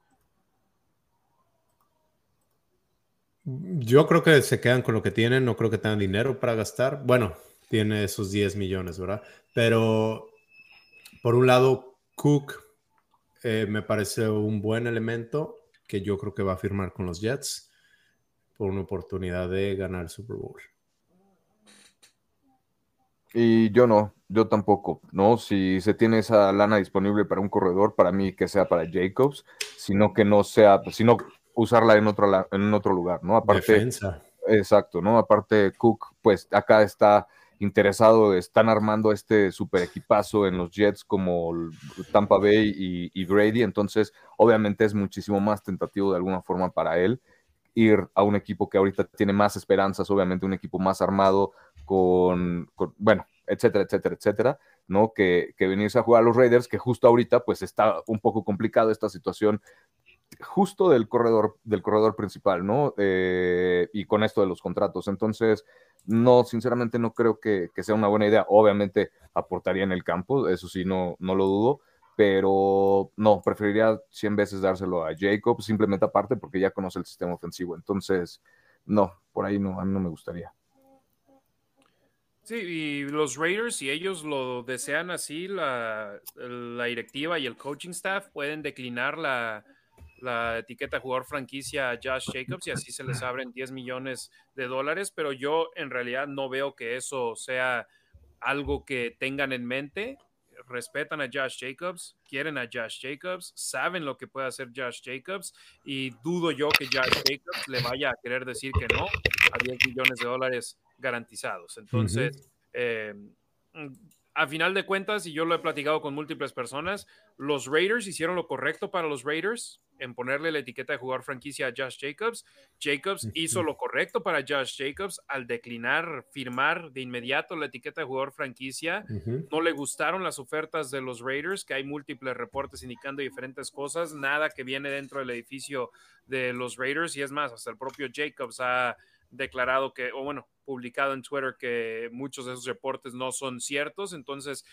Yo creo que se quedan con lo que tienen, no creo que tengan dinero para gastar. Bueno, tiene esos 10 millones, ¿verdad? Pero por un lado, Cook eh, me parece un buen elemento que yo creo que va a firmar con los Jets. por una oportunidad de ganar el Super Bowl. Y yo no, yo tampoco, ¿no? Si se tiene esa lana disponible para un corredor, para mí que sea para Jacobs, sino que no sea, sino usarla en otro, en otro lugar, ¿no? Aparte, Defensa. Exacto, ¿no? Aparte, Cook, pues acá está interesado, están armando este super equipazo en los Jets como Tampa Bay y, y, Brady, entonces obviamente es muchísimo más tentativo de alguna forma para él ir a un equipo que ahorita tiene más esperanzas, obviamente un equipo más armado, con, bueno, etcétera, etcétera, etcétera, ¿no? Que, que venirse a jugar a los Raiders, que justo ahorita pues está un poco complicado esta situación justo del corredor, del corredor principal, ¿no? Eh, y con esto de los contratos. Entonces, no, sinceramente no creo que, que, sea una buena idea. Obviamente aportaría en el campo, eso sí, no, no lo dudo, pero no, preferiría 100 veces dárselo a Jacob, simplemente aparte porque ya conoce el sistema ofensivo. Entonces, no, por ahí no, a mí no me gustaría. Sí, y los Raiders, si ellos lo desean así, la, directiva y el coaching staff pueden declinar la, la etiqueta jugador franquicia a Josh Jacobs y así se les abren 10 millones de dólares, pero yo en realidad no veo que eso sea algo que tengan en mente respetan a Josh Jacobs, quieren a Josh Jacobs, saben lo que puede hacer Josh Jacobs y dudo yo que Josh Jacobs le vaya a querer decir que no a 10 millones de dólares garantizados. Entonces, eh, a final de cuentas, y yo lo he platicado con múltiples personas, los Raiders hicieron lo correcto para los Raiders en ponerle la etiqueta de jugador franquicia a Josh Jacobs. Jacobs hizo lo correcto para Josh Jacobs al declinar firmar de inmediato la etiqueta de jugador franquicia. No le gustaron las ofertas de los Raiders, que hay múltiples reportes indicando diferentes cosas, nada que viene dentro del edificio de los Raiders y es más, hasta el propio Jacobs ha declarado que, o bueno, publicado en Twitter que muchos de esos reportes no son ciertos. Entonces,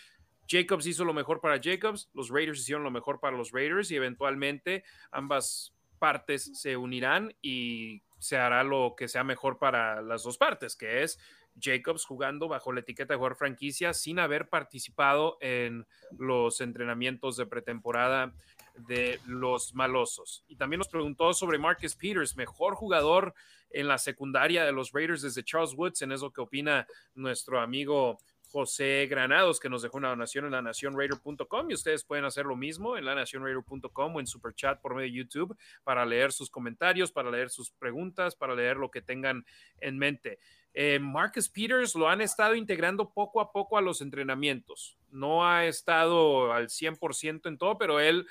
Jacobs hizo lo mejor para Jacobs, los Raiders hicieron lo mejor para los Raiders y eventualmente ambas partes se unirán y se hará lo que sea mejor para las dos partes, que es Jacobs jugando bajo la etiqueta de jugador franquicia sin haber participado en los entrenamientos de pretemporada de los malosos. Y también nos preguntó sobre Marcus Peters, mejor jugador en la secundaria de los Raiders desde Charles Woods, en eso que opina nuestro amigo José Granados, que nos dejó una donación en la nacionraider.com y ustedes pueden hacer lo mismo en la nacionraider.com o en Superchat por medio de YouTube para leer sus comentarios, para leer sus preguntas, para leer lo que tengan en mente. Eh, Marcus Peters lo han estado integrando poco a poco a los entrenamientos. No ha estado al 100% en todo, pero él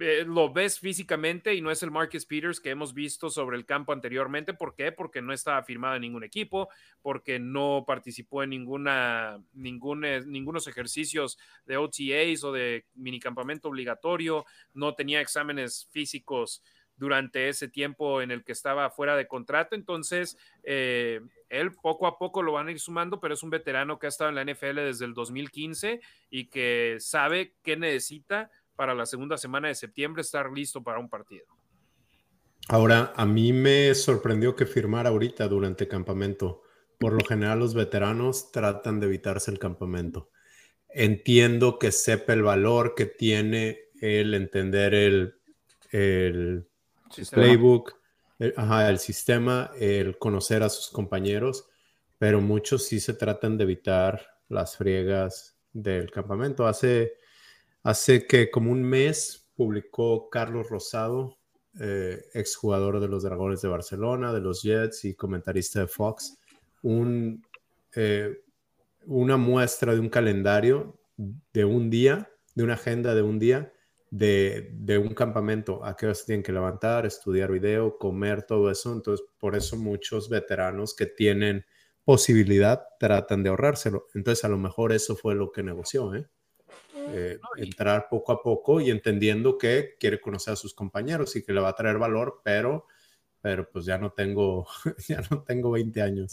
eh, lo ves físicamente y no es el Marcus Peters que hemos visto sobre el campo anteriormente. ¿Por qué? Porque no estaba firmado en ningún equipo, porque no participó en ninguna, ningún, eh, ningunos ejercicios de OTAs o de minicampamento obligatorio, no tenía exámenes físicos durante ese tiempo en el que estaba fuera de contrato. Entonces, eh, él poco a poco lo van a ir sumando, pero es un veterano que ha estado en la NFL desde el 2015 y que sabe qué necesita para la segunda semana de septiembre estar listo para un partido. Ahora, a mí me sorprendió que firmara ahorita durante el campamento. Por lo general, los veteranos tratan de evitarse el campamento. Entiendo que sepa el valor que tiene el entender el, el playbook, el, el sistema, el conocer a sus compañeros, pero muchos sí se tratan de evitar las friegas del campamento. Hace Hace que como un mes publicó Carlos Rosado, eh, exjugador de los Dragones de Barcelona, de los Jets y comentarista de Fox, eh, una muestra de un calendario de un día, de una agenda de un día, de, de, un campamento, a qué hora se tienen que levantar, estudiar video, comer, todo eso. Entonces, por eso muchos veteranos que tienen posibilidad tratan de ahorrárselo. Entonces, a lo mejor eso fue lo que negoció, ¿eh? Eh, entrar poco a poco y entendiendo que quiere conocer a sus compañeros y que le va a traer valor, pero, pero pues ya no tengo, [laughs] ya no tengo 20 años.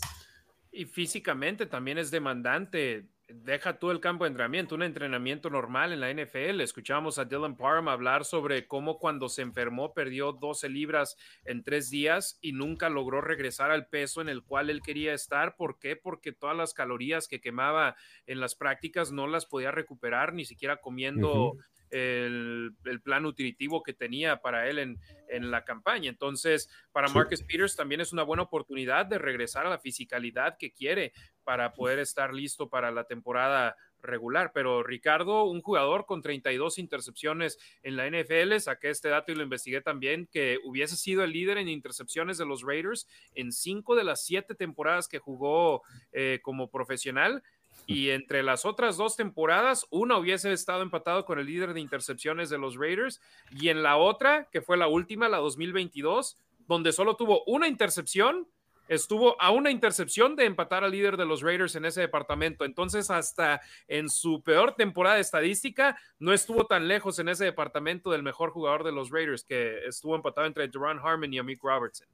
Y físicamente también es demandante deja tú el campo de entrenamiento, un entrenamiento normal en la NFL. Escuchamos a Dylan Parham hablar sobre cómo cuando se enfermó perdió 12 libras en tres días y nunca logró regresar al peso en el cual él quería estar. ¿Por qué? Porque todas las calorías que quemaba en las prácticas no las podía recuperar ni siquiera comiendo el, plan nutritivo que tenía para él en, en la campaña. Entonces, para Marcus Peters también es una buena oportunidad de regresar a la fisicalidad que quiere para poder estar listo para la temporada regular, pero Ricardo, un jugador con 32 intercepciones en la NFL, saqué este dato y lo investigué también, que hubiese sido el líder en intercepciones de los Raiders en cinco de las siete temporadas que jugó eh, como profesional. [laughs] Y entre las otras dos temporadas, una hubiese estado empatado con el líder de intercepciones de los Raiders y en la otra, que fue la última, la 2022, donde solo tuvo una intercepción, estuvo a una intercepción de empatar al líder de los Raiders en ese departamento. Entonces, hasta en su peor temporada estadística, no estuvo tan lejos en ese departamento del mejor jugador de los Raiders, que estuvo empatado entre Duran Harmon y Amik Robertson.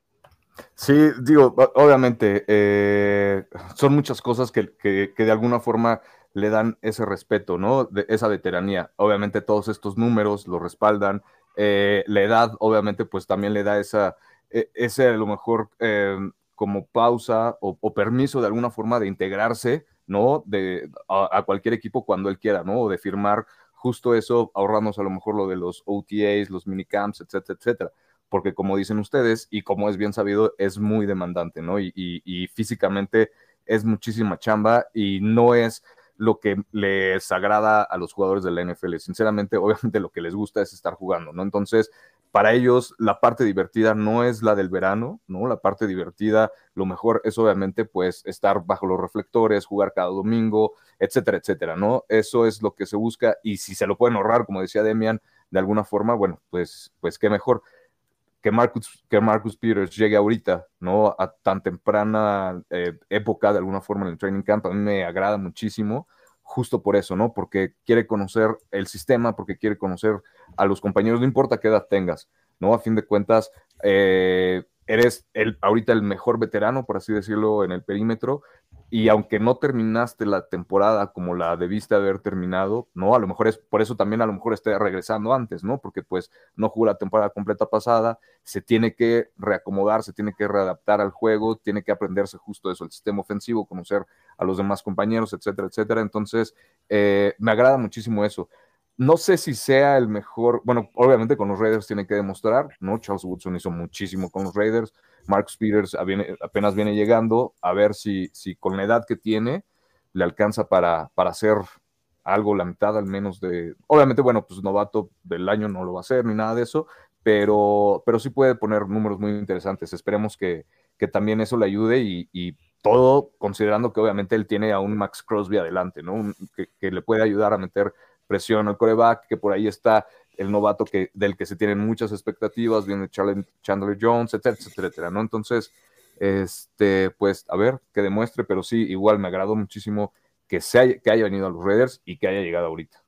Sí, digo, obviamente, eh, son muchas cosas que, de alguna forma le dan ese respeto, ¿no? De esa veteranía. Obviamente todos estos números lo respaldan. Eh, la edad, obviamente, pues también le da esa, e, ese a lo mejor eh, como pausa o, permiso de alguna forma de integrarse, ¿no? De, a, cualquier equipo cuando él quiera, ¿no? O de firmar justo eso, ahorrarnos a lo mejor lo de los OTAs, los minicamps, etcétera, etcétera. Porque como dicen ustedes, y como es bien sabido, es muy demandante, ¿no? Y, físicamente es muchísima chamba y no es lo que les agrada a los jugadores de la NFL. Sinceramente, [laughs] obviamente lo que les gusta es estar jugando, ¿no? Entonces, para ellos la parte divertida no es la del verano, ¿no? La parte divertida, lo mejor es obviamente pues estar bajo los reflectores, jugar cada domingo, etcétera, etcétera, ¿no? Eso es lo que se busca y si se lo pueden ahorrar, como decía Demian, de alguna forma, bueno, pues, pues qué mejor que Marcus, que Marcus Peters llegue ahorita, ¿no? A tan temprana eh, época, de alguna forma, en el training camp, a mí me agrada muchísimo justo por eso, ¿no? Porque quiere conocer el sistema, porque quiere conocer a los compañeros, no importa qué edad tengas, ¿no? A fin de cuentas, eh, eres el, ahorita el mejor veterano, por así decirlo, en el perímetro, y aunque no terminaste la temporada como la debiste haber terminado, ¿no? A lo mejor es por eso también a lo mejor esté regresando antes, ¿no? Porque pues no jugó la temporada completa pasada, se tiene que reacomodar, se tiene que readaptar al juego, tiene que aprenderse justo eso, el sistema ofensivo, conocer a los demás compañeros, etcétera, etcétera. Entonces, eh, me agrada muchísimo eso. No sé si sea el mejor, bueno, obviamente con los Raiders tiene que demostrar, ¿no? Charles Woodson hizo muchísimo con los Raiders, Marcus Peters apenas viene llegando, a ver si, con la edad que tiene le alcanza para, para hacer algo, la mitad al menos de, obviamente, bueno, pues novato del año no lo va a hacer ni nada de eso, pero, pero sí puede poner números muy interesantes. Esperemos que, que también eso le ayude y, todo considerando que obviamente él tiene a un Max Crosby adelante, ¿no? que, que le puede ayudar a meter presión al coreback, que por ahí está el novato que, del que se tienen muchas expectativas, viene Chandler Jones, etcétera, etcétera, ¿no? Entonces, este, pues, a ver, que demuestre, pero sí, igual me agradó muchísimo que, se haya, que haya venido a los Raiders y que haya llegado ahorita.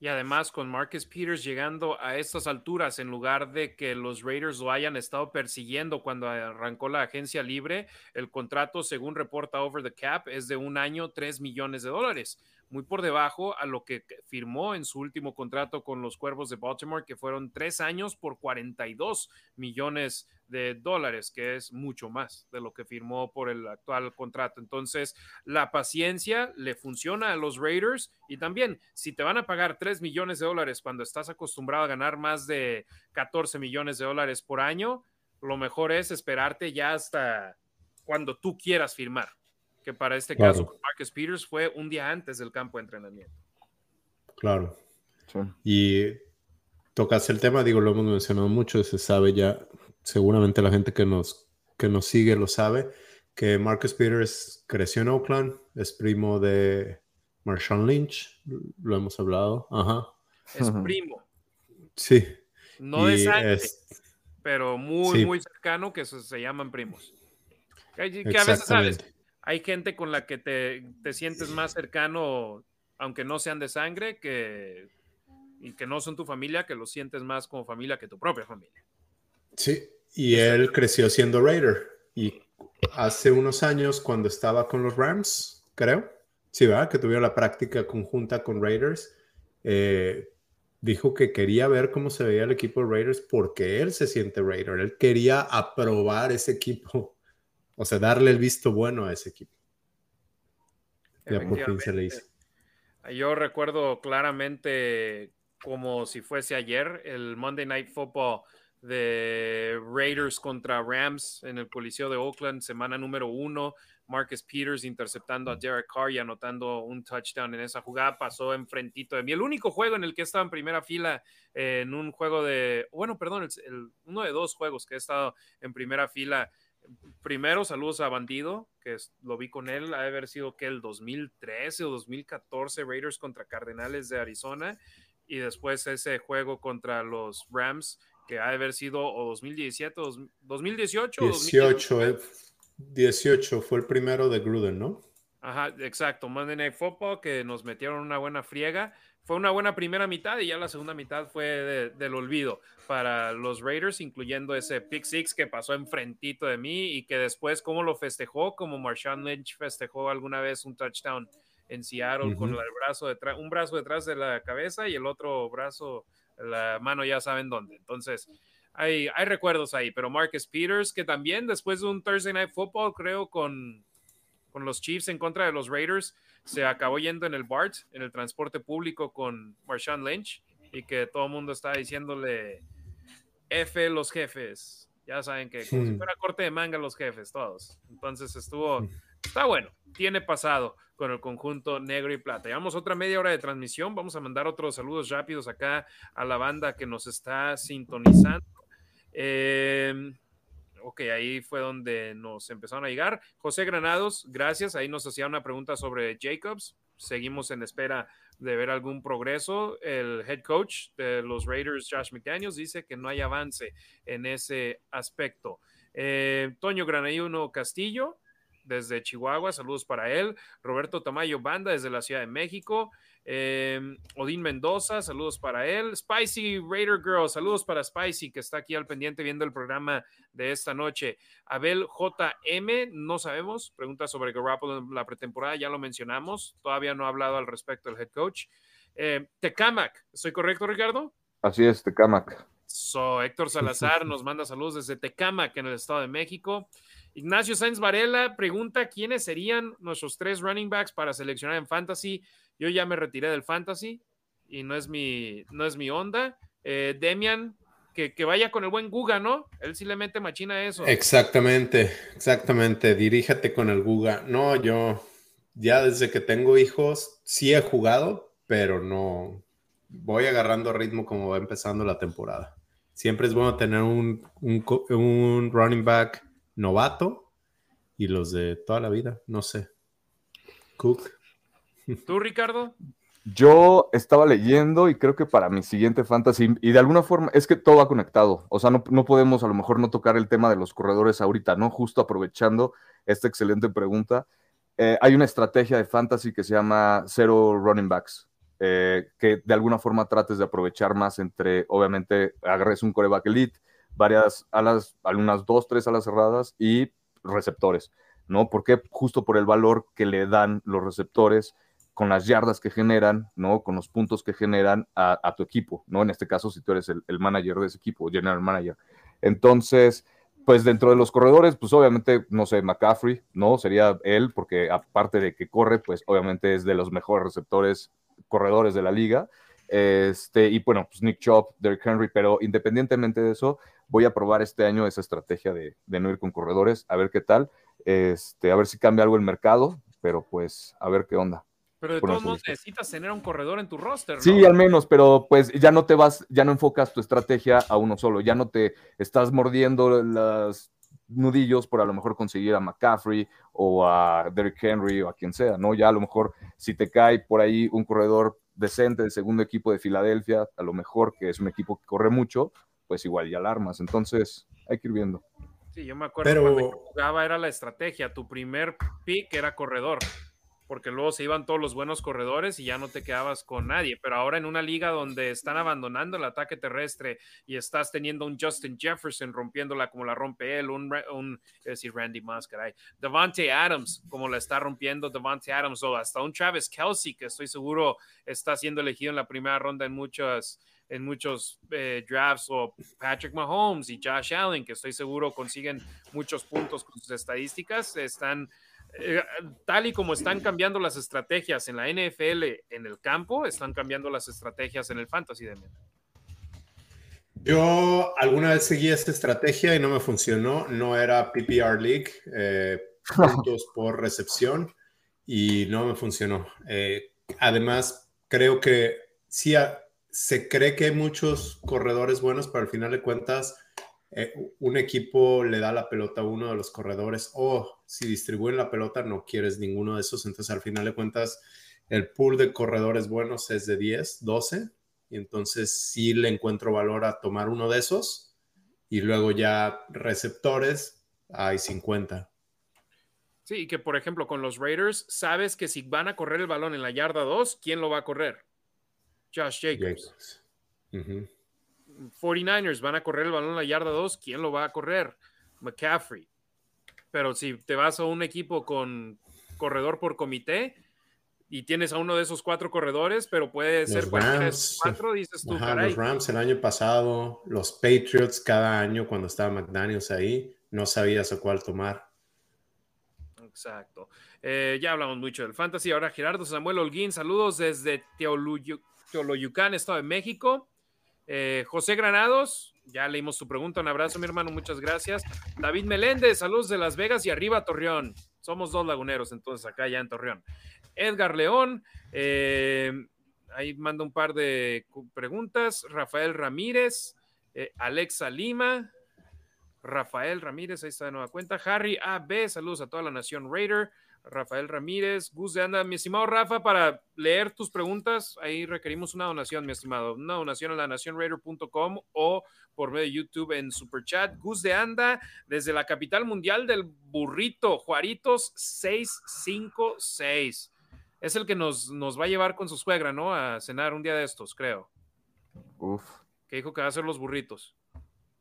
Y además con Marcus Peters llegando a estas alturas, en lugar de que los Raiders lo hayan estado persiguiendo cuando arrancó la agencia libre, el contrato, según reporta Over the Cap, es de un año, 3 millones de dólares muy por debajo a lo que firmó en su último contrato con los Cuervos de Baltimore, que fueron tres años por 42 millones de dólares, que es mucho más de lo que firmó por el actual contrato. Entonces, la paciencia le funciona a los Raiders y también, si te van a pagar 3 millones de dólares cuando estás acostumbrado a ganar más de 14 millones de dólares por año, lo mejor es esperarte ya hasta cuando tú quieras firmar que para este caso con Marcus Peters fue un día antes del campo de entrenamiento. Claro. Y tocas el tema, digo, lo hemos mencionado mucho, se sabe ya, seguramente la gente que nos, que nos sigue lo sabe, que Marcus Peters creció en Oakland, es primo de Marshawn Lynch, lo hemos hablado, ajá. Es primo. Sí. No de sangre, pero muy, muy cercano que se, llaman primos. Que, que a veces, ¿sabes? Hay gente con la que te, te, sientes más cercano, aunque no sean de sangre, que, y que no son tu familia, que lo sientes más como familia que tu propia familia. Sí, y él creció siendo Raider. Y hace unos años, cuando estaba con los Rams, creo, sí, ¿verdad? Que tuvieron la práctica conjunta con Raiders, eh, dijo que quería ver cómo se veía el equipo de Raiders porque él se siente Raider. Él quería aprobar ese equipo o sea, darle el visto bueno a ese equipo. Ya por fin se le hizo. Yo recuerdo claramente como si fuese ayer, el Monday Night Football de Raiders contra Rams en el Coliseo de Oakland, semana número uno. Marcus Peters interceptando a Derek Carr y anotando un touchdown en esa jugada, pasó enfrentito de mí. El único juego en el que he estado en primera fila en un juego de, bueno, perdón, uno de dos juegos que he estado en primera fila. Primero, saludos a Bandido, que lo vi con él, ha de haber sido que el 2013 o 2014 Raiders contra Cardenales de Arizona y después ese juego contra los Rams que ha de haber sido o 2017 o 2018 18, 18 fue el primero de Gruden, ¿no? Ajá, exacto. Monday Night Football, que nos metieron una buena friega. Fue una buena primera mitad y ya la segunda mitad fue del olvido para los Raiders, incluyendo ese pick six que pasó enfrentito de mí y que después, como lo festejó, como Marshawn Lynch festejó alguna vez un touchdown en Seattle con el brazo detrás, un brazo detrás de la cabeza y el otro brazo, la mano ya saben dónde. Entonces, hay, hay recuerdos ahí, pero Marcus Peters, que también después de un Thursday Night Football, creo, con, con los Chiefs en contra de los Raiders, se acabó yendo en el BART, en el transporte público con Marshawn Lynch, y que todo el mundo estaba diciéndole F los jefes. Ya saben que como si hmm. fuera corte de manga los jefes, todos. Entonces estuvo, está bueno, tiene pasado con el conjunto negro y plata. Llevamos otra media hora de transmisión. Vamos a mandar otros saludos rápidos acá a la banda que nos está sintonizando. Eh, ok, ahí fue donde nos empezaron a llegar. José Granados, gracias. Ahí nos hacía una pregunta sobre Jacobs. Seguimos en espera de ver algún progreso. El head coach de los Raiders, Josh McDaniels, dice que no hay avance en ese aspecto. Eh, Toño Granayuno Castillo, desde Chihuahua, saludos para él. Roberto Tamayo Banda, desde la Ciudad de México. Eh, Odín Mendoza, saludos para él. Spicy Raider Girl, saludos para Spicy, que está aquí al pendiente viendo el programa de esta noche. Abel JM, no sabemos, pregunta sobre Garoppolo en la pretemporada, ya lo mencionamos, todavía no ha hablado al respecto el head coach. Eh, Tecamac, ¿estoy correcto, Ricardo? Así es, Tecamac. So, Héctor Salazar nos manda saludos desde Tecamac, en el Estado de México. Ignacio Sáenz Varela pregunta quiénes serían nuestros tres running backs para seleccionar en Fantasy. Yo ya me retiré del fantasy y no es mi, no es mi onda. Eh, Demian, que, que, vaya con el buen Guga, ¿no? Él sí le mete machina eso. Exactamente, exactamente. Diríjate con el Guga. No, yo ya desde que tengo hijos sí he jugado, pero no voy agarrando ritmo como va empezando la temporada. Siempre es bueno tener un, un, un running back novato y los de toda la vida, no sé. Cook. [laughs] ¿Tú, Ricardo? Yo estaba leyendo y creo que para mi siguiente fantasy, y de alguna forma es que todo va conectado, o sea, no, podemos a lo mejor no tocar el tema de los corredores ahorita, ¿no? Justo aprovechando esta excelente pregunta, eh, hay una estrategia de fantasy que se llama Zero Running Backs, eh, que de alguna forma trates de aprovechar más entre, obviamente, agarres un coreback elite, varias alas, algunas dos, tres alas cerradas y receptores, ¿no? Porque justo por el valor que le dan los receptores con las yardas que generan, ¿no? Con los puntos que generan a, tu equipo, ¿no? En este caso, si tú eres el, manager de ese equipo, general manager. Entonces, pues dentro de los corredores, pues obviamente, no sé, McCaffrey, ¿no? Sería él, porque aparte de que corre, pues obviamente es de los mejores receptores, corredores de la liga. Este, y bueno, pues Nick Chop, Derrick Henry, pero independientemente de eso, voy a probar este año esa estrategia de, de no ir con corredores, a ver qué tal, este, a ver si cambia algo el mercado, pero pues a ver qué onda. Pero de todos modos necesitas tener un corredor en tu roster, ¿no? Sí, al menos, pero pues ya no te vas, ya no enfocas tu estrategia a uno solo, ya no te estás mordiendo los nudillos por a lo mejor conseguir a McCaffrey o a Derrick Henry o a quien sea, ¿no? Ya a lo mejor si te cae por ahí un corredor decente del segundo equipo de Filadelfia, a lo mejor que es un equipo que corre mucho, pues igual ya alarmas. Entonces hay que ir viendo. Sí, yo me acuerdo Pero... cuando jugaba era la estrategia, tu primer pick era corredor porque luego se iban todos los buenos corredores y ya no te quedabas con nadie. Pero ahora en una liga donde están abandonando el ataque terrestre y estás teniendo un Justin Jefferson rompiéndola como la rompe él, un, es decir, Randy Moss, caray, Devante Adams como la está rompiendo Devante Adams o hasta un Travis Kelsey que estoy seguro está siendo elegido en la primera ronda en muchas en muchos eh, drafts o Patrick Mahomes y Josh Allen que estoy seguro consiguen muchos puntos con sus estadísticas están eh, tal y como están cambiando las estrategias en la NFL en el campo, están cambiando las estrategias en el fantasy de Yo alguna vez seguí esta estrategia y no me funcionó. No era PPR League, eh, [laughs] puntos por recepción, y no me funcionó. Eh, además, creo que sí se cree que hay muchos corredores buenos, pero al final de cuentas eh, un equipo le da la pelota a uno de los corredores o si distribuyen la pelota no quieres ninguno de esos, entonces al final de cuentas el pool de corredores buenos es de 10, 12 y entonces sí le encuentro valor a tomar uno de esos y luego ya receptores hay 50. Sí, que por ejemplo con los Raiders sabes que si van a correr el balón en la yarda 2, ¿quién lo va a correr? Josh Jacobs. 49ers van a correr el balón la yarda 2, ¿quién lo va a correr? McCaffrey. Pero si te vas a un equipo con corredor por comité y tienes a uno de esos cuatro corredores, pero puede ser Rams, cuatro, dices tú, Los Rams el año pasado, los Patriots cada año cuando estaba McDaniels ahí, no sabías a cuál tomar. Exacto. Eh, ya hablamos mucho del fantasy. Ahora Gerardo Samuel Holguín, saludos desde Teoloyucán, Estado de México. Eh, José Granados, ya leímos su pregunta. Un abrazo, mi hermano, muchas gracias. David Meléndez, saludos de Las Vegas y arriba Torreón. Somos dos laguneros, entonces acá ya en Torreón. Edgar León, eh, ahí manda un par de preguntas. Rafael Ramírez, eh, Alexa Lima, Rafael Ramírez, ahí está de nueva cuenta. Harry AB, saludos a toda la nación Raider. Rafael Ramírez, Gus de Anda, mi estimado Rafa, para leer tus preguntas, ahí requerimos una donación, mi estimado, una donación a la nacionraider.com o por medio de YouTube en Super Chat. Gus de Anda, desde la capital mundial del burrito, Juaritos 656. Es el que nos, nos va a llevar con su suegra, ¿no? A cenar un día de estos, creo. Uf. Que dijo que va a hacer los burritos.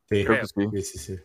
Sí, creo que sí. sí, sí.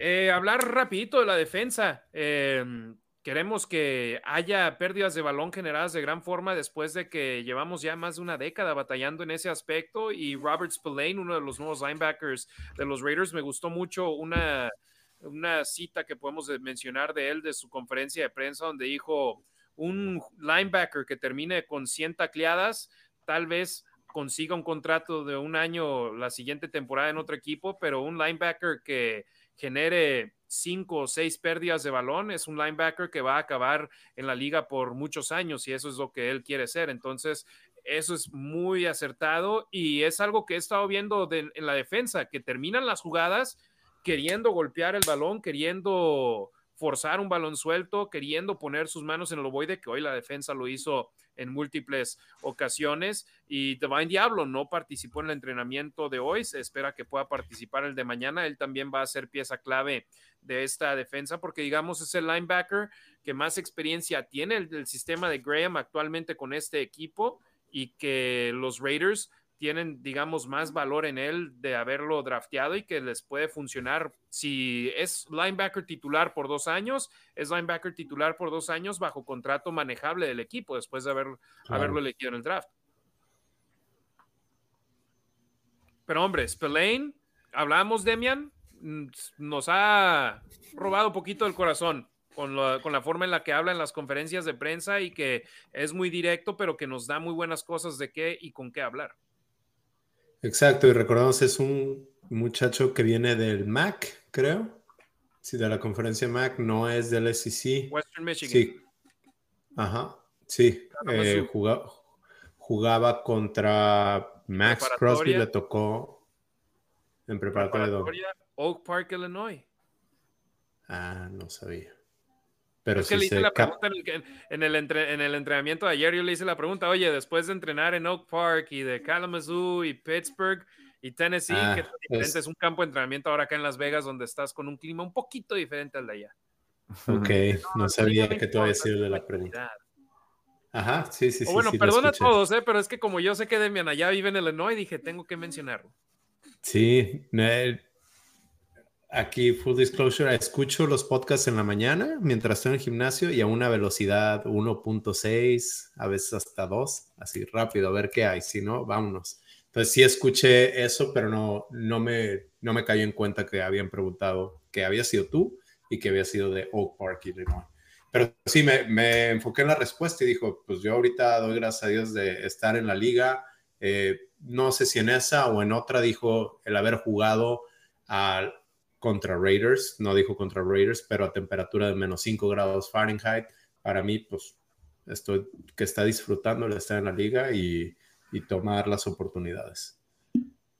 Eh, hablar rapidito de la defensa. Em, queremos que haya pérdidas de balón generadas de gran forma después de que llevamos ya más de una década batallando en ese aspecto. Y Robert Spillane, uno de los nuevos linebackers de los Raiders, me gustó mucho una, una cita que podemos mencionar de él de su conferencia de prensa donde dijo un linebacker que termine con 100 tacleadas, tal vez consiga un contrato de un año la siguiente temporada en otro equipo, pero un linebacker que genere cinco o seis pérdidas de balón, es un linebacker que va a acabar en la liga por muchos años y eso es lo que él quiere ser. Entonces, eso es muy acertado y es algo que he estado viendo en la defensa, que terminan las jugadas queriendo golpear el balón, queriendo forzar un balón suelto, queriendo poner sus manos en el ovoide, que hoy la defensa lo hizo en múltiples ocasiones. Y Divine Diablo no participó en el entrenamiento de hoy, se espera que pueda participar el de mañana. Él también va a ser pieza clave de esta defensa, porque digamos es el linebacker que más experiencia tiene el, el sistema de Graham actualmente con este equipo y que los Raiders tienen, digamos, más valor en él de haberlo drafteado y que les puede funcionar. Si es linebacker titular por dos años, es linebacker titular por dos años bajo contrato manejable del equipo después de haber, haberlo elegido en el draft. Pero hombre, Spillane, hablamos, Demian, mm, nos ha robado un poquito el corazón. Con la, con la, forma en la que habla en las conferencias de prensa y que es muy directo, pero que nos da muy buenas cosas de qué y con qué hablar. Exacto, y recordamos, es un muchacho que viene del MAC, creo. Sí, de la conferencia MAC, no es del SEC. Western Michigan. Sí. Ajá, sí. Eh, jugaba, jugaba, contra Max Crosby, le tocó en preparatoria. preparatoria Oak Park, Illinois. Ah, no sabía. Pero es que le hice la pregunta en el, en, el entrenamiento de ayer, yo le hice la pregunta, oye, después de entrenar en Oak Park y de Kalamazoo y Pittsburgh y Tennessee, ah, que diferente es... un campo de entrenamiento ahora acá en Las Vegas donde estás con un clima un poquito diferente al de allá. [laughs] Ok, [laughs] no, sabía que tú habías sido de la pregunta. Ajá, sí, sí, sí. bueno, perdona a todos, ¿eh? pero es que como yo sé que Demian allá vive en Illinois, dije, tengo que mencionarlo. Sí, Aquí, full disclosure, escucho los podcasts en la mañana mientras estoy en el gimnasio y a una velocidad 1.6, a veces hasta 2, así rápido, a ver qué hay. Si no, vámonos. Entonces sí escuché eso, pero no, no, me, no me cayó en cuenta que habían preguntado que había sido tú y que había sido de Oak Park, Illinois. Pero sí, me, me, enfoqué en la respuesta y dijo, pues yo ahorita doy gracias a Dios de estar en la liga. Eh, no sé si en esa o en otra dijo el haber jugado al, contra Raiders, no dijo contra Raiders, pero a temperatura de menos 5 grados Fahrenheit. Para mí, pues, estoy que está disfrutando el estar en la liga y, y tomar las oportunidades.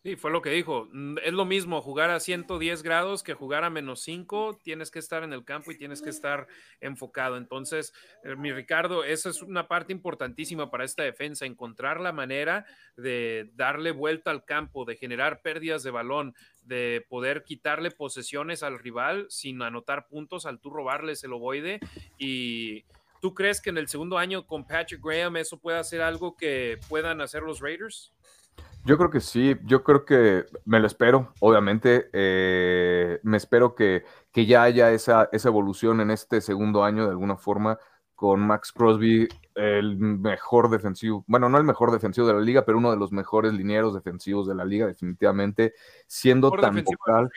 Sí, fue lo que dijo. Es lo mismo jugar a 110 grados que jugar a menos 5. Tienes que estar en el campo y tienes que estar enfocado. Entonces, eh, mi Ricardo, esa es una parte importantísima para esta defensa, encontrar la manera de darle vuelta al campo, de generar pérdidas de balón, de poder quitarle posesiones al rival sin anotar puntos, al tú robarles el ovoide. Y tú crees que en el segundo año con Patrick Graham eso puede hacer algo que puedan hacer los Raiders? Yo creo que sí, yo creo que me lo espero, obviamente, eh, me espero que, que ya haya esa, esa, evolución en este segundo año de alguna forma con Max Crosby, el mejor defensivo, bueno, no el mejor defensivo de la liga, pero uno de los mejores linieros defensivos de la liga, definitivamente, siendo tan vocal,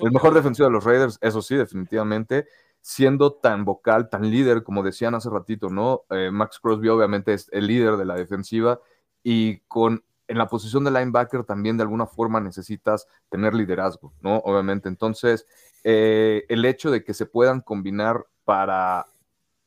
el mejor defensivo de los Raiders, eso sí, definitivamente, siendo tan vocal, tan líder, como decían hace ratito, ¿no? Eh, Max Crosby obviamente es el líder de la defensiva y con en la posición de linebacker también de alguna forma necesitas tener liderazgo, ¿no? Obviamente. Entonces, eh, el hecho de que se puedan combinar para,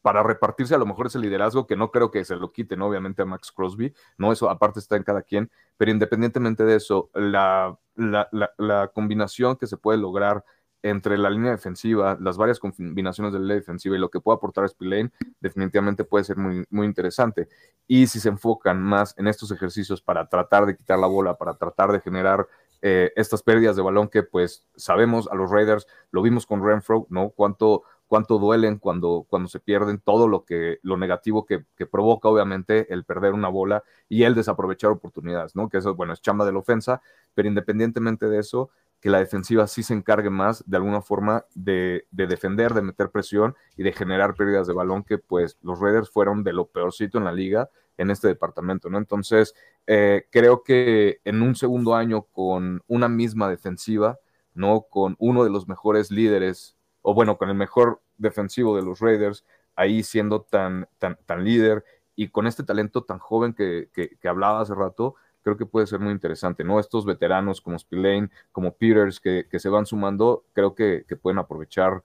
para repartirse a lo mejor ese liderazgo, que no creo que se lo quiten, obviamente, a Max Crosby, ¿no? Eso aparte está en cada quien, pero independientemente de eso, la, la, la combinación que se puede lograr entre la línea defensiva, las varias combinaciones de la defensiva y lo que puede aportar Spillane, definitivamente puede ser muy, muy interesante. Y si se enfocan más en estos ejercicios para tratar de quitar la bola, para tratar de generar eh, estas pérdidas de balón que pues sabemos a los Raiders, lo vimos con Renfro, ¿no? Cuánto, cuánto duelen cuando, cuando se pierden, todo lo, que, lo negativo que, que, provoca obviamente el perder una bola y el desaprovechar oportunidades, ¿no? Que eso, bueno, es chamba de la ofensa, pero independientemente de eso, que la defensiva sí se encargue más de alguna forma de, defender, de meter presión y de generar pérdidas de balón, que pues los Raiders fueron de lo peorcito en la liga en este departamento, ¿no? Entonces, eh, creo que en un segundo año con una misma defensiva, ¿no? Con uno de los mejores líderes, o bueno, con el mejor defensivo de los Raiders, ahí siendo tan, tan, tan líder y con este talento tan joven que, que hablaba hace rato, creo que puede ser muy interesante, ¿no? Estos veteranos como Spillane, como Peters, que, se van sumando, creo que, pueden aprovechar,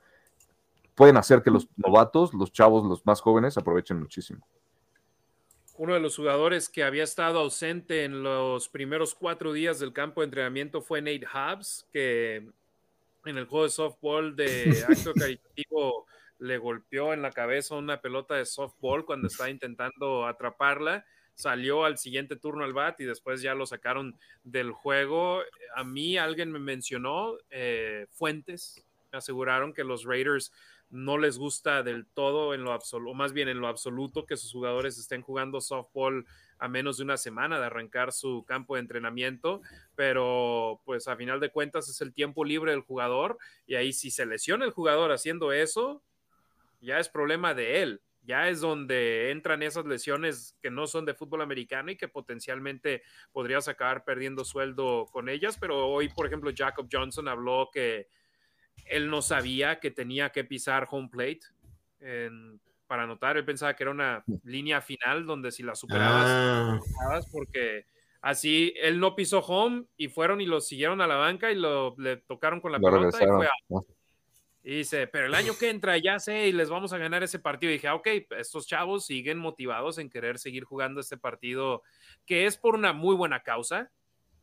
pueden hacer que los novatos, los chavos, los más jóvenes, aprovechen muchísimo. Uno de los jugadores que había estado ausente en los primeros cuatro días del campo de entrenamiento fue Nate Hobbs, que en el juego de softball de [laughs] acto caritativo le golpeó en la cabeza una pelota de softball cuando estaba intentando atraparla salió al siguiente turno al bat y después ya lo sacaron del juego. A mí alguien me mencionó, eh, fuentes, me aseguraron que los Raiders no les gusta del todo en lo absoluto, más bien en lo absoluto que sus jugadores estén jugando softball a menos de una semana de arrancar su campo de entrenamiento, pero pues a final de cuentas es el tiempo libre del jugador y ahí si se lesiona el jugador haciendo eso, ya es problema de él ya es donde entran esas lesiones que no son de fútbol americano y que potencialmente podrías acabar perdiendo sueldo con ellas, pero hoy, por ejemplo, Jacob Johnson habló que él no sabía que tenía que pisar home plate para anotar, él pensaba que era una línea final donde si la superabas, ah. porque así él no pisó home y fueron y lo siguieron a la banca y lo le tocaron con la pelota y fue a, y dice, pero el año que [laughs] entra ya sé y les vamos a ganar ese partido. Y dije, ah, ok, estos chavos siguen motivados en querer seguir jugando este partido, que es por una muy buena causa,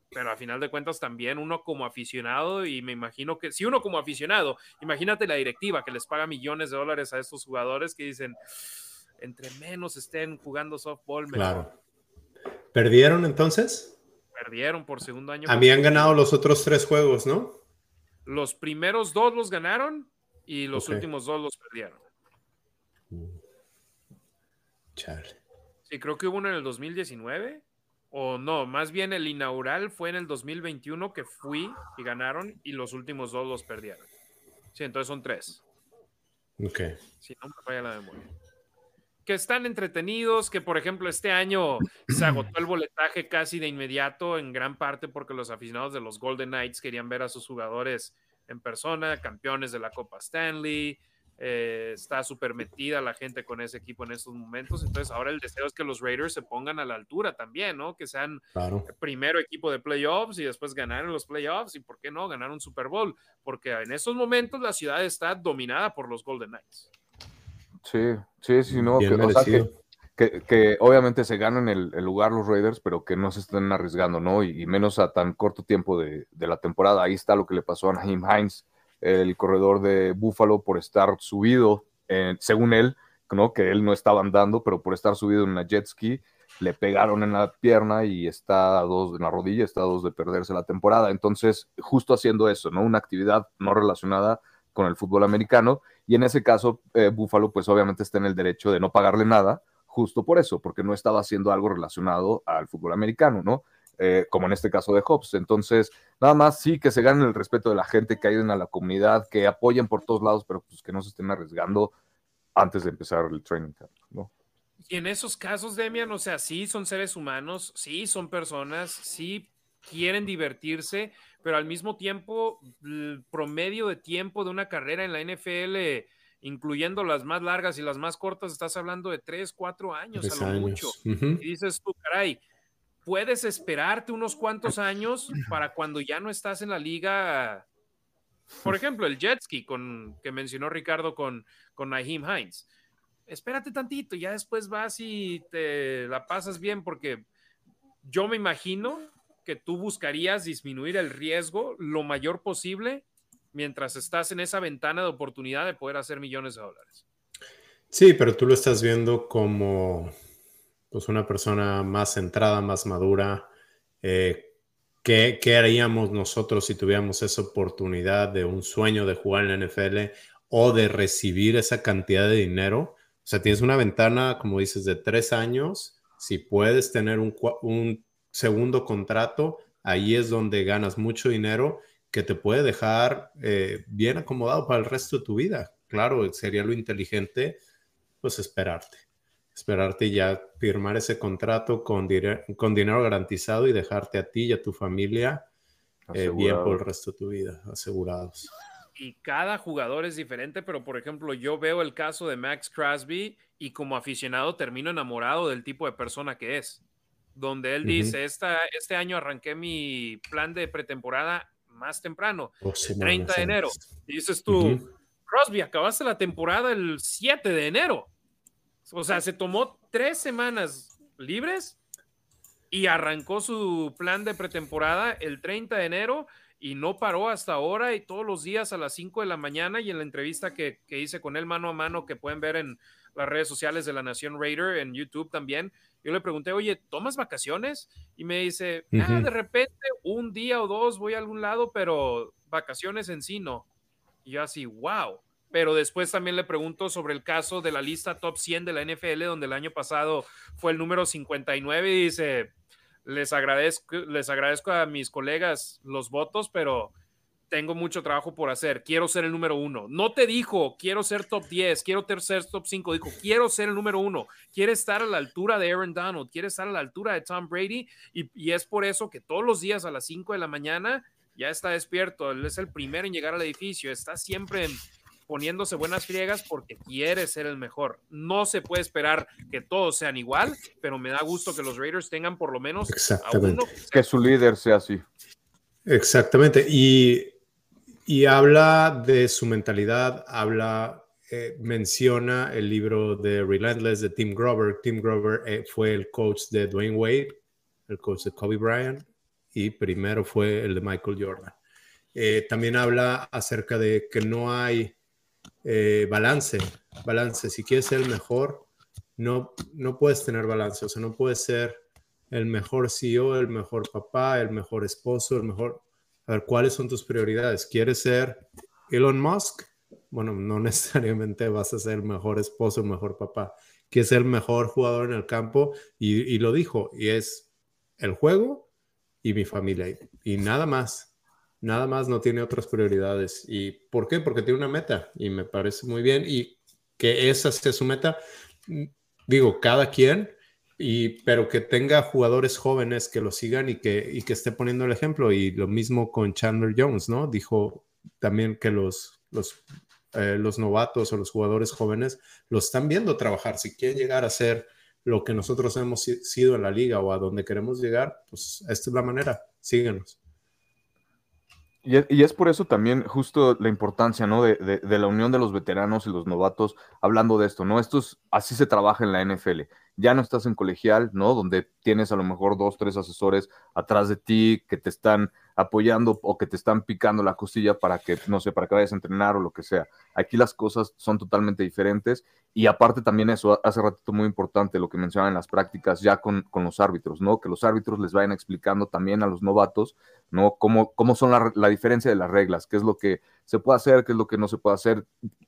pero a final de cuentas también uno como aficionado, y me imagino que si uno como aficionado, imagínate la directiva que les paga millones de dólares a estos jugadores que dicen, entre menos estén jugando softball, mejor. Claro. ¿Perdieron entonces? Perdieron por segundo año. Habían ganado los otros tres juegos, ¿no? Los primeros dos los ganaron y los últimos dos los perdieron. Sí, creo que hubo uno en el 2019. O no, más bien el inaugural fue en el 2021 que fui y ganaron y los últimos dos los perdieron. Sí, entonces son tres. Ok. Si no me falla la memoria. Que están entretenidos, que por ejemplo este año se agotó el boletaje casi de inmediato, en gran parte porque los aficionados de los Golden Knights querían ver a sus jugadores en persona, campeones de la Copa Stanley, eh, está súper metida la gente con ese equipo en estos momentos. Entonces, ahora el deseo es que los Raiders se pongan a la altura también, ¿no? Que sean el primero equipo de playoffs y después ganar en los playoffs y, ¿por qué no? Ganar un Super Bowl. Porque en estos momentos la ciudad está dominada por los Golden Knights. Sí, sí, sí, no. Que, obviamente se ganan el, lugar los Raiders, pero que no se estén arriesgando, ¿no? Y, menos a tan corto tiempo de, de, la temporada. Ahí está lo que le pasó a Naheem Hines el corredor de Buffalo por estar subido, según él, ¿no? que él no estaba andando, pero por estar subido en una jet ski, le pegaron en la pierna y está a dos en la rodilla, está a dos de perderse la temporada. Entonces, justo haciendo eso, ¿no? Una actividad no relacionada con el fútbol americano. Y en ese caso, eh, Buffalo, pues obviamente está en el derecho de no pagarle nada, justo por eso, porque no estaba haciendo algo relacionado al fútbol americano, ¿no? Eh, como en este caso de Hobbs. Entonces, nada más sí que se ganen el respeto de la gente, que ayuden a la comunidad, que apoyen por todos lados, pero pues que no se estén arriesgando antes de empezar el training camp, ¿no? Y en esos casos, Demian, o sea, sí son seres humanos, sí son personas, sí quieren divertirse, pero al mismo tiempo, el promedio de tiempo de una carrera en la NFL, incluyendo las más largas y las más cortas, estás hablando de tres, cuatro años a lo mucho. Y dices tú, caray, puedes esperarte unos cuantos años para cuando ya no estás en la liga. Por ejemplo, el jet ski con, que mencionó Ricardo con, con Naheem Hines. Espérate tantito, ya después vas y te la pasas bien, porque yo me imagino que tú buscarías disminuir el riesgo lo mayor posible mientras estás en esa ventana de oportunidad de poder hacer millones de dólares. Sí, pero tú lo estás viendo como pues una persona más centrada, más madura. Eh, ¿qué, haríamos nosotros si tuviéramos esa oportunidad de un sueño de jugar en la NFL o de recibir esa cantidad de dinero? O sea, tienes una ventana, como dices, de tres años. Si puedes tener un, un segundo contrato, ahí es donde ganas mucho dinero que te puede dejar eh, bien acomodado para el resto de tu vida. Claro, sería lo inteligente, pues esperarte esperarte ya firmar ese contrato con, con dinero garantizado y dejarte a ti y a tu familia eh, bien por el resto de tu vida, asegurados. Y cada jugador es diferente, pero por ejemplo, yo veo el caso de Max Crosby y como aficionado termino enamorado del tipo de persona que es. Donde él dice, Esta, este año arranqué mi plan de pretemporada más temprano, el 30 de enero. Y dices tú, Crosby, acabaste la temporada el 7 de enero. O sea, se tomó tres semanas libres y arrancó su plan de pretemporada el 30 de enero y no paró hasta ahora y todos los días a las 5 de la mañana y en la entrevista que, hice con él mano a mano que pueden ver en las redes sociales de la Nación Raider, en YouTube también, yo le pregunté, oye, ¿tomas vacaciones? Y me dice, ah, de repente un día o dos voy a algún lado, pero vacaciones en sí no. Y yo así, wow pero después también le pregunto sobre el caso de la lista top 100 de la NFL, donde el año pasado fue el número 59 y dice, les agradezco, les agradezco a mis colegas los votos, pero tengo mucho trabajo por hacer, quiero ser el número uno. No te dijo, quiero ser top 10, quiero ser top 5, dijo, quiero ser el número uno, quiere estar a la altura de Aaron Donald, quiere estar a la altura de Tom Brady y, y es por eso que todos los días a las 5 de la mañana ya está despierto, él es el primero en llegar al edificio, está siempre en poniéndose buenas friegas porque quiere ser el mejor. No se puede esperar que todos sean igual, pero me da gusto que los Raiders tengan por lo menos a uno que, su líder sea así. Exactamente. Y, y habla de su mentalidad, habla, eh, menciona el libro de Relentless de Tim Grover. Tim Grover eh, fue el coach de Dwayne Wade, el coach de Kobe Bryant y primero fue el de Michael Jordan. Eh, también habla acerca de que no hay eh, balance, balance. Si quieres ser el mejor, no, no puedes tener balance, o sea, no puedes ser el mejor CEO, el mejor papá, el mejor esposo, el mejor... A ver, ¿cuáles son tus prioridades? ¿Quieres ser Elon Musk? Bueno, no [laughs] necesariamente vas a ser el mejor esposo, el mejor papá. ¿Quieres ser el mejor jugador en el campo? Y, y lo dijo, y es el juego y mi familia, y nada más nada más no tiene otras prioridades. ¿Y por qué? Porque tiene una meta y me parece muy bien y que esa sea su meta. Digo, cada quien, y, pero que tenga jugadores jóvenes que lo sigan y que, y que esté poniendo el ejemplo. Y lo mismo con Chandler Jones, ¿no? Dijo, también que los, los, eh, los novatos o los jugadores jóvenes lo están viendo trabajar. Si quieren llegar a ser lo que nosotros hemos sido en la liga o a donde queremos llegar, pues esta es la manera. Síguenos. Y es, por eso también justo la importancia, ¿no? De, de, la unión de los veteranos y los novatos hablando de esto, ¿no? Esto es, así se trabaja en la NFL. Ya no estás en colegial, ¿no? Donde tienes a lo mejor dos, tres asesores atrás de ti que te están apoyando o que te están picando la costilla para que, no sé, para que vayas a entrenar o lo que sea. Aquí las cosas son totalmente diferentes y aparte también eso, hace ratito muy importante lo que mencionaban en las prácticas ya con, con, los árbitros, ¿no? Que los árbitros les vayan explicando también a los novatos, ¿no? Cómo, cómo son la, la diferencia de las reglas, qué es lo que se puede hacer, qué es lo que no se puede hacer,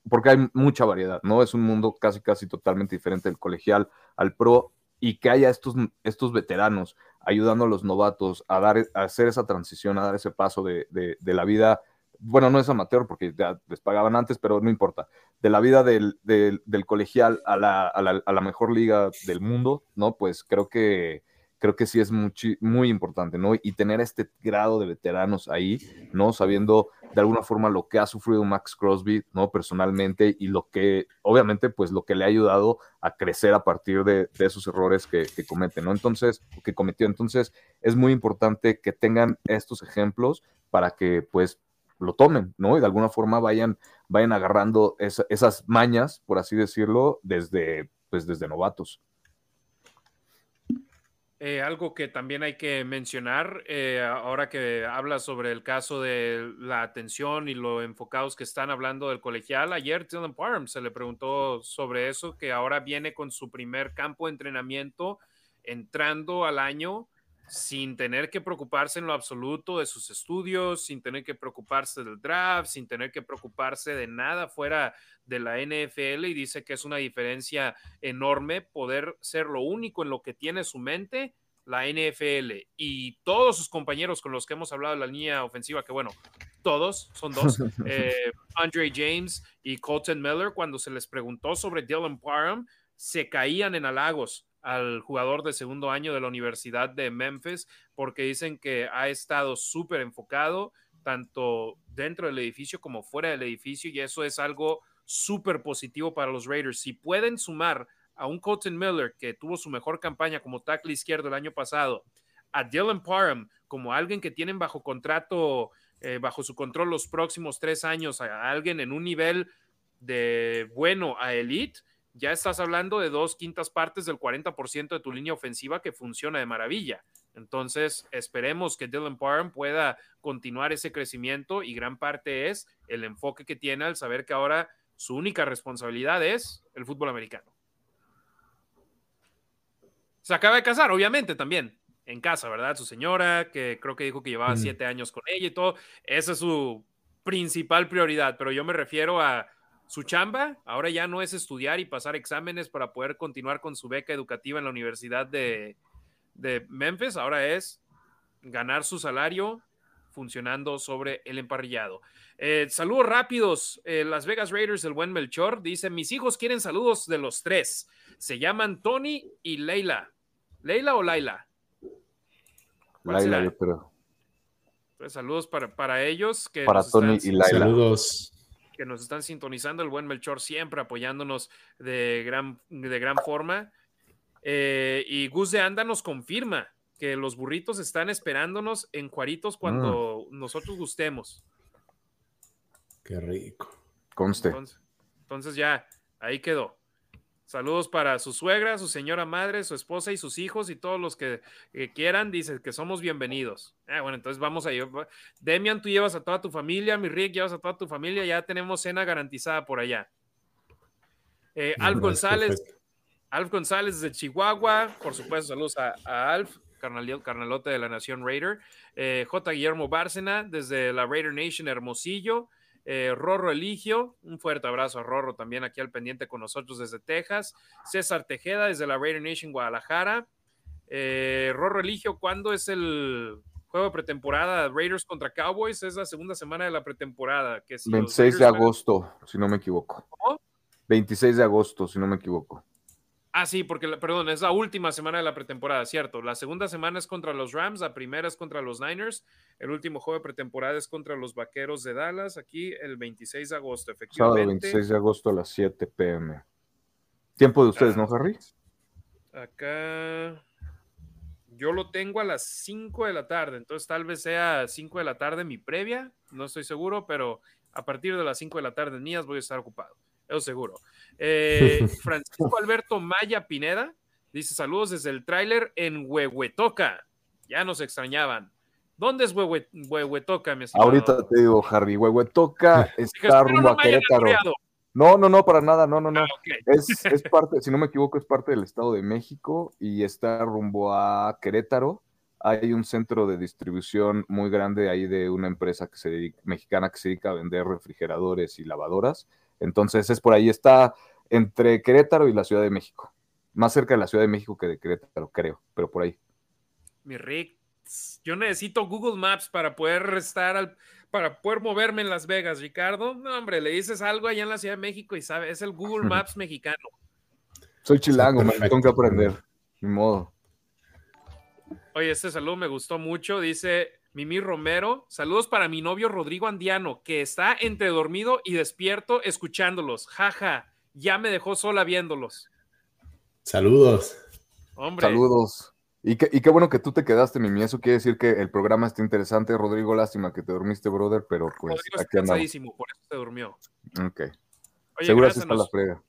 porque hay mucha variedad, ¿no? Es un mundo casi, casi totalmente diferente del colegial al pro y que haya estos, estos veteranos ayudando a los novatos a, dar, a hacer esa transición, a dar ese paso de, de, la vida, bueno, no es amateur porque ya les pagaban antes, pero no importa, de la vida del, del, del colegial a la, a, la, a la, mejor liga del mundo, ¿no? Pues creo que, creo que sí es muy, muy importante, ¿no? Y tener este grado de veteranos ahí, ¿no? Sabiendo de alguna forma lo que ha sufrido Max Crosby, ¿no? Personalmente y lo que, obviamente, pues lo que le ha ayudado a crecer a partir de, esos errores que, que, comete, ¿no? Entonces, que cometió. Entonces, es muy importante que tengan estos ejemplos para que, pues, lo tomen, ¿no? Y de alguna forma vayan, vayan agarrando esas mañas, por así decirlo, desde, pues, desde novatos. Eh, algo que también hay que mencionar, eh, ahora que habla sobre el caso de la atención y lo enfocados que están hablando del colegial, ayer Dylan Parham se le preguntó sobre eso, que ahora viene con su primer campo de entrenamiento entrando al año sin tener que preocuparse en lo absoluto de sus estudios, sin tener que preocuparse del draft, sin tener que preocuparse de nada fuera de la NFL y dice que es una diferencia enorme poder ser lo único en lo que tiene su mente la NFL y todos sus compañeros con los que hemos hablado de la línea ofensiva, que bueno, todos son dos, [laughs] eh, Andre James y Colton Miller, cuando se les preguntó sobre Dylan Parham, se caían en halagos al jugador de segundo año de la Universidad de Memphis, porque dicen que ha estado súper enfocado, tanto dentro del edificio como fuera del edificio, y eso es algo súper positivo para los Raiders. Si pueden sumar a un Colton Miller, que tuvo su mejor campaña como tackle izquierdo el año pasado, a Dylan Parham como alguien que tienen bajo contrato, eh, bajo su control los próximos tres años, a alguien en un nivel de bueno a elite, ya estás hablando de dos quintas partes del 40% de tu línea ofensiva que funciona de maravilla. Entonces, esperemos que Dylan Parham pueda continuar ese crecimiento y gran parte es el enfoque que tiene al saber que ahora su única responsabilidad es el fútbol americano. Se acaba de casar, obviamente, también en casa, ¿verdad? Su señora, que creo que dijo que llevaba mm. siete años con ella y todo. Esa es su principal prioridad, pero yo me refiero a su chamba ahora ya no es estudiar y pasar exámenes para poder continuar con su beca educativa en la Universidad de, Memphis, ahora es ganar su salario funcionando sobre el emparrillado. Eh, saludos rápidos. Eh, Las Vegas Raiders, el buen Melchor, dice: Mis hijos quieren saludos de los tres. Se llaman Tony y Leila. ¿Leila o Laila? Laila, yo creo. Pues saludos para, para ellos. Que para Tony y Laila. Saludos que nos están sintonizando, el buen Melchor siempre apoyándonos de gran, de gran forma. Eh, y Gus de Anda nos confirma que los burritos están esperándonos en Juaritos cuando mm. nosotros gustemos. Qué rico. Conste. entonces ya, ahí quedó. Saludos para su suegra, su señora madre, su esposa y sus hijos y todos los que, quieran. Dice que somos bienvenidos. Ah, bueno, entonces vamos a ir. Demian, tú llevas a toda tu familia. Mi Rick, llevas a toda tu familia. Ya tenemos cena garantizada por allá. Eh, Alf González. Alf González de Chihuahua. Por supuesto, saludos a, Alf, carnalote de la Nación Raider. Eh, J. Guillermo Bárcena desde la Raider Nation Hermosillo. Eh, Rorro Eligio, un fuerte abrazo a Rorro también aquí al pendiente con nosotros desde Texas. César Tejeda desde la Raider Nation Guadalajara. Eh, Rorro Eligio, ¿cuándo es el juego de pretemporada Raiders contra Cowboys? Es la segunda semana de la pretemporada. Que 26 de agosto, si no me equivoco. ¿Cómo? 26 de agosto, si no me equivoco. Ah, sí, porque, perdón, es la última semana de la pretemporada, cierto. La segunda semana es contra los Rams, la primera es contra los Niners, el último juego de pretemporada es contra los Vaqueros de Dallas, aquí el 26 de agosto, efectivamente. Sábado 26 de agosto a las 7 pm. Tiempo de ustedes, ¿no, Harry? Acá yo lo tengo a las 5 de la tarde, entonces tal vez sea 5 de la tarde mi previa, no estoy seguro, pero a partir de las 5 de la tarde mías voy a estar ocupado, eso seguro. Eh, [laughs] Francisco Alberto Maya Pineda dice saludos desde el tráiler en Huehuetoca. Ya nos extrañaban. ¿Dónde es Huehuetoca, mi estimado? Ahorita te digo, Harry. Huehuetoca [laughs] está rumbo a Querétaro. No, no, no, para nada, no, no, no. Ah, es, es, parte, si no me equivoco, es parte del Estado de México y está rumbo a Querétaro. Hay un centro de distribución muy grande ahí de una empresa que se mexicana que se dedica a vender refrigeradores y lavadoras. Entonces es por ahí, está entre Querétaro y la Ciudad de México. Más cerca de la Ciudad de México que de Querétaro, creo, pero por ahí. Mi Rick, yo necesito Google Maps para poder estar al, para poder moverme en Las Vegas, Ricardo. No, hombre, le dices algo allá en la Ciudad de México y sabe, es el Google [laughs] Maps mexicano. Soy chilango, me tengo que aprender. Ni modo. Oye, este saludo me gustó mucho. Dice Mimi Romero, saludos para mi novio Rodrigo Andiano, que está entre dormido y despierto escuchándolos. Jaja, ya me dejó sola viéndolos. Saludos. Hombre. Saludos. Y, qué bueno que tú te quedaste, Mimi. Eso quiere decir que el programa está interesante. Rodrigo, lástima que te dormiste, brother, pero pues Rodrigo aquí andamos. por eso te durmió. Ok. Seguro está la frega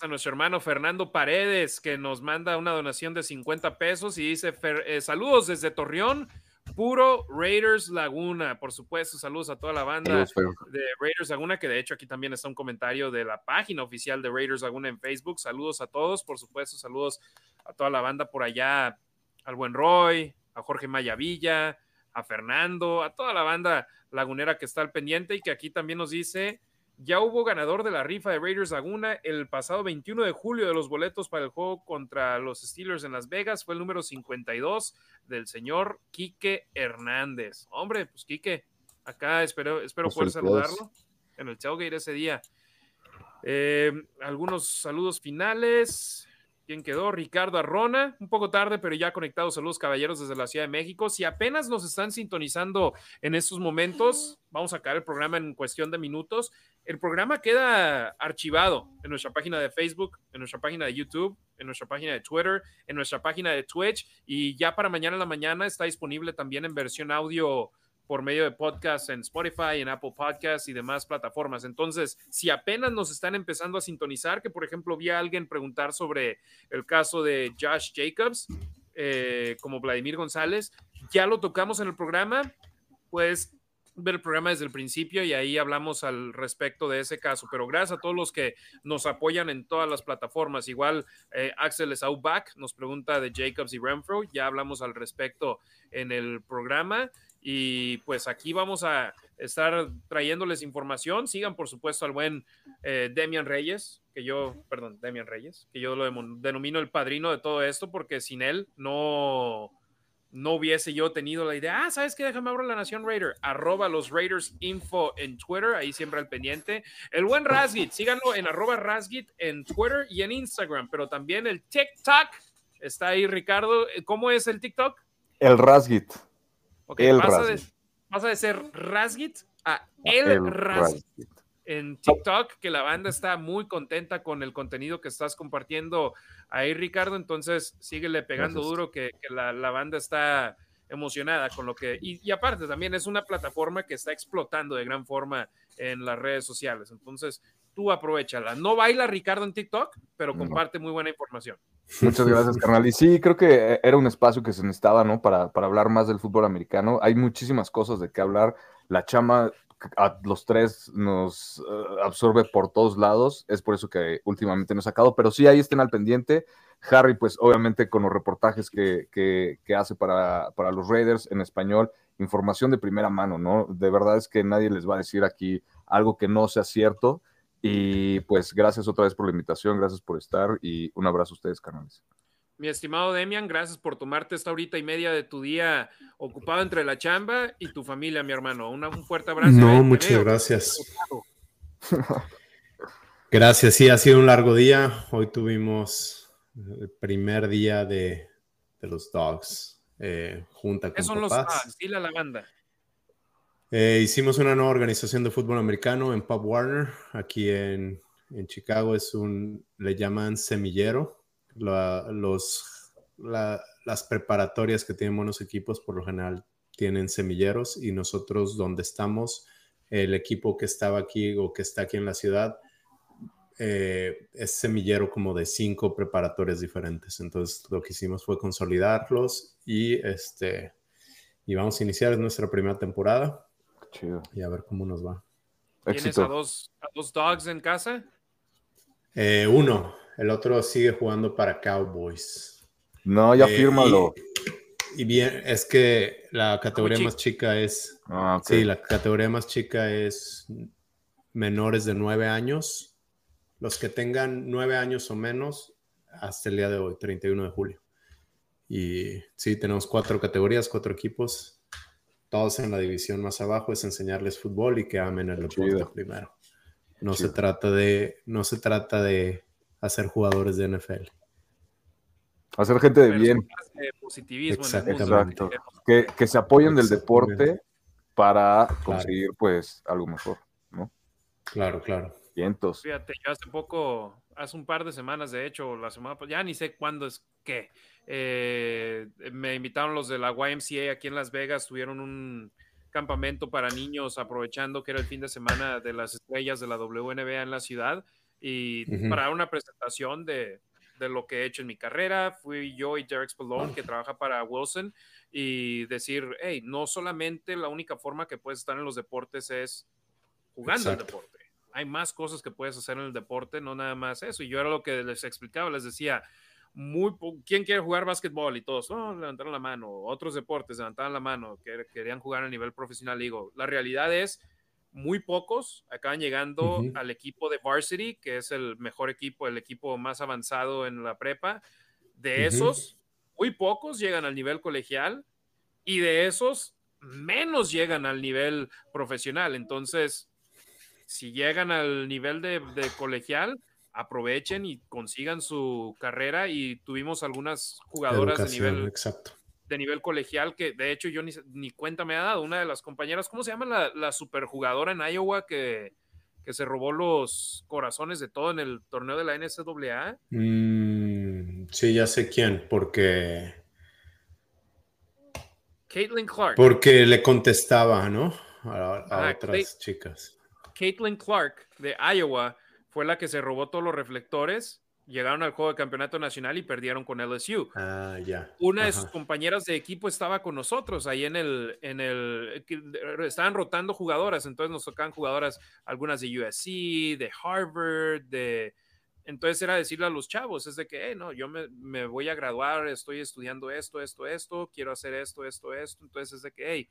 a nuestro hermano Fernando Paredes, que nos manda una donación de 50 pesos y dice: eh, Saludos desde Torreón, Puro Raiders Laguna, por supuesto, saludos a toda la banda de Raiders Laguna, que de hecho aquí también está un comentario de la página oficial de Raiders Laguna en Facebook. Saludos a todos, por supuesto, saludos a toda la banda por allá, al buen Roy, a Jorge Mayavilla, a Fernando, a toda la banda lagunera que está al pendiente y que aquí también nos dice ya hubo ganador de la rifa de Raiders Laguna el pasado 21 de julio de los boletos para el juego contra los Steelers en Las Vegas. Fue el número 52 del señor Quique Hernández. Hombre, pues Quique, acá espero, espero pues poder saludarlo en el tailgate ese día. Eh, algunos saludos finales. ¿Quién quedó? Ricardo Arrona, un poco tarde, pero ya conectados. Saludos, caballeros, desde la Ciudad de México. Si apenas nos están sintonizando en estos momentos, vamos a caer el programa en cuestión de minutos. El programa queda archivado en nuestra página de Facebook, en nuestra página de YouTube, en nuestra página de Twitter, en nuestra página de Twitch y ya para mañana en la mañana está disponible también en versión audio por medio de podcast en Spotify, en Apple Podcasts y demás plataformas. Entonces, si apenas nos están empezando a sintonizar, que por ejemplo vi a alguien preguntar sobre el caso de Josh Jacobs, eh, como Vladimir González, ya lo tocamos en el programa, pues ver el programa desde el principio y ahí hablamos al respecto de ese caso. Pero gracias a todos los que nos apoyan en todas las plataformas. Igual eh, Axel Saubach nos pregunta de Jacobs y Renfro. Ya hablamos al respecto en el programa. Y pues aquí vamos a estar trayéndoles información. Sigan, por supuesto, al buen eh, Demian Reyes, que yo, perdón, Demian Reyes, que yo lo denomino el padrino de todo esto, porque sin él no, no hubiese yo tenido la idea, ah, ¿sabes qué? Déjame abrir la Nación Raider, arroba los Raiders Info en Twitter, ahí siempre al pendiente. El buen Rasgit, síganlo en arroba Rasgit en Twitter y en Instagram, pero también el TikTok, está ahí Ricardo, ¿cómo es el TikTok? El Rasgit. el pasa, De, pasa de ser Rasgit a el, Rasgit en TikTok, que la banda está muy contenta con el contenido que estás compartiendo ahí, Ricardo. Entonces, síguele pegando duro, que, la, banda está emocionada con lo que. Y, aparte, también es una plataforma que está explotando de gran forma en las redes sociales. Entonces, tú aprovechala. No baila Ricardo en TikTok, pero comparte muy buena información. Muchas gracias, carnal. Y sí, creo que era un espacio que se necesitaba, ¿no? Para, para hablar más del fútbol americano. Hay muchísimas cosas de qué hablar. La chama a los tres nos eh, absorbe por todos lados. Es por eso que últimamente no he sacado, pero sí ahí estén al pendiente. Harry, pues obviamente con los reportajes que, que, hace para, para, los Raiders en español, información de primera mano, ¿no? De verdad es que nadie les va a decir aquí algo que no sea cierto. Y pues gracias otra vez por la invitación, gracias por estar y un abrazo a ustedes, canales. Mi estimado Demian, gracias por tomarte esta horita y media de tu día ocupado entre la chamba y tu familia, mi hermano. un fuerte abrazo. No, ¿eh? muchas gracias. [laughs] Gracias, sí, ha sido un largo día. Hoy tuvimos el primer día de, de los Dogs, eh, junta con ¿Qué son los Dogs? Dile a la banda. Eh, hicimos una nueva organización de fútbol americano en Pop Warner, aquí en, en Chicago. Es un, le llaman semillero. Los, las preparatorias que tienen buenos equipos por lo general tienen semilleros y nosotros donde estamos, el equipo que estaba aquí o que está aquí en la ciudad, eh, es semillero como de cinco preparatorias diferentes. Entonces lo que hicimos fue consolidarlos y este y vamos a iniciar nuestra primera temporada. Chido. Y a ver cómo nos va. ¿Tienes a dos, a dos dogs en casa? Eh, uno, el otro sigue jugando para Cowboys. No, ya eh, fírmalo. Y, bien, es que la categoría más chica es. Ah, sí, la categoría más chica es menores de nueve años los que tengan nueve años o menos hasta el día de hoy, 31 de julio. Y sí, tenemos cuatro categorías, cuatro equipos, todos en la división más abajo, es enseñarles fútbol y que amen el deporte primero. No se, trata de, no se trata de hacer jugadores de NFL. Hacer gente de bien. positivismo Exacto. Que, que, se apoyen del deporte para conseguir pues algo mejor, ¿no? Claro, claro. Fíjate, yo hace poco, hace un par de semanas, de hecho, la semana, ya ni sé cuándo es que, eh, me invitaron los de la YMCA aquí en Las Vegas, tuvieron un campamento para niños aprovechando que era el fin de semana de las estrellas de la WNBA en la ciudad y para una presentación de, de, lo que he hecho en mi carrera, fui yo y Derek Spallone, que trabaja para Wilson, y decir, hey, no solamente la única forma que puedes estar en los deportes es jugando el deporte hay más cosas que puedes hacer en el deporte, no nada más eso. Y yo era lo que les explicaba, les decía, muy ¿quién quiere jugar básquetbol? Y todos, no, levantaron la mano. Otros deportes levantaron la mano, que querían jugar a nivel profesional. Digo, la realidad es, muy pocos acaban llegando al equipo de varsity, que es el mejor equipo, el equipo más avanzado en la prepa. De esos, muy pocos llegan al nivel colegial y de esos, menos llegan al nivel profesional. Entonces, si llegan al nivel de, colegial, aprovechen y consigan su carrera y tuvimos algunas jugadoras de nivel exacto. De nivel colegial que de hecho yo ni, cuenta me ha dado una de las compañeras ¿cómo se llama la, la superjugadora en Iowa que, que, se robó los corazones de todo en el torneo de la NCAA? Mm, sí ya sé quién porque Caitlin Clark porque le contestaba ¿no? a, otras chicas Caitlin Clark de Iowa fue la que se robó todos los reflectores. Llegaron al juego de campeonato nacional y perdieron con LSU. Ah, ya. Una de sus compañeras de equipo estaba con nosotros ahí en el, en el, estaban rotando jugadoras, entonces nos tocaban jugadoras, algunas de USC, de Harvard, de, entonces era decirle a los chavos, es de que, no, yo me, me, voy a graduar, estoy estudiando esto, esto, esto, quiero hacer esto, esto, esto, entonces es de que, hey,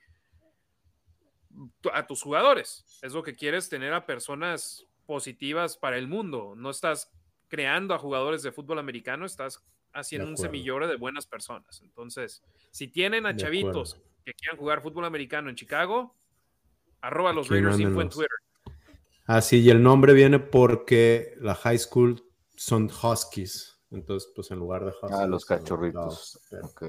a tus jugadores. Es lo que quieres tener a personas positivas para el mundo. No estás creando a jugadores de fútbol americano, estás haciendo un semillero de buenas personas. Entonces, si tienen a chavitos que quieran jugar fútbol americano en Chicago, arroba los Raiders Info en Twitter. Así, ah, y el nombre viene porque la high school son Huskies. Entonces, pues en lugar de Huskies. Ah, los cachorritos. ok.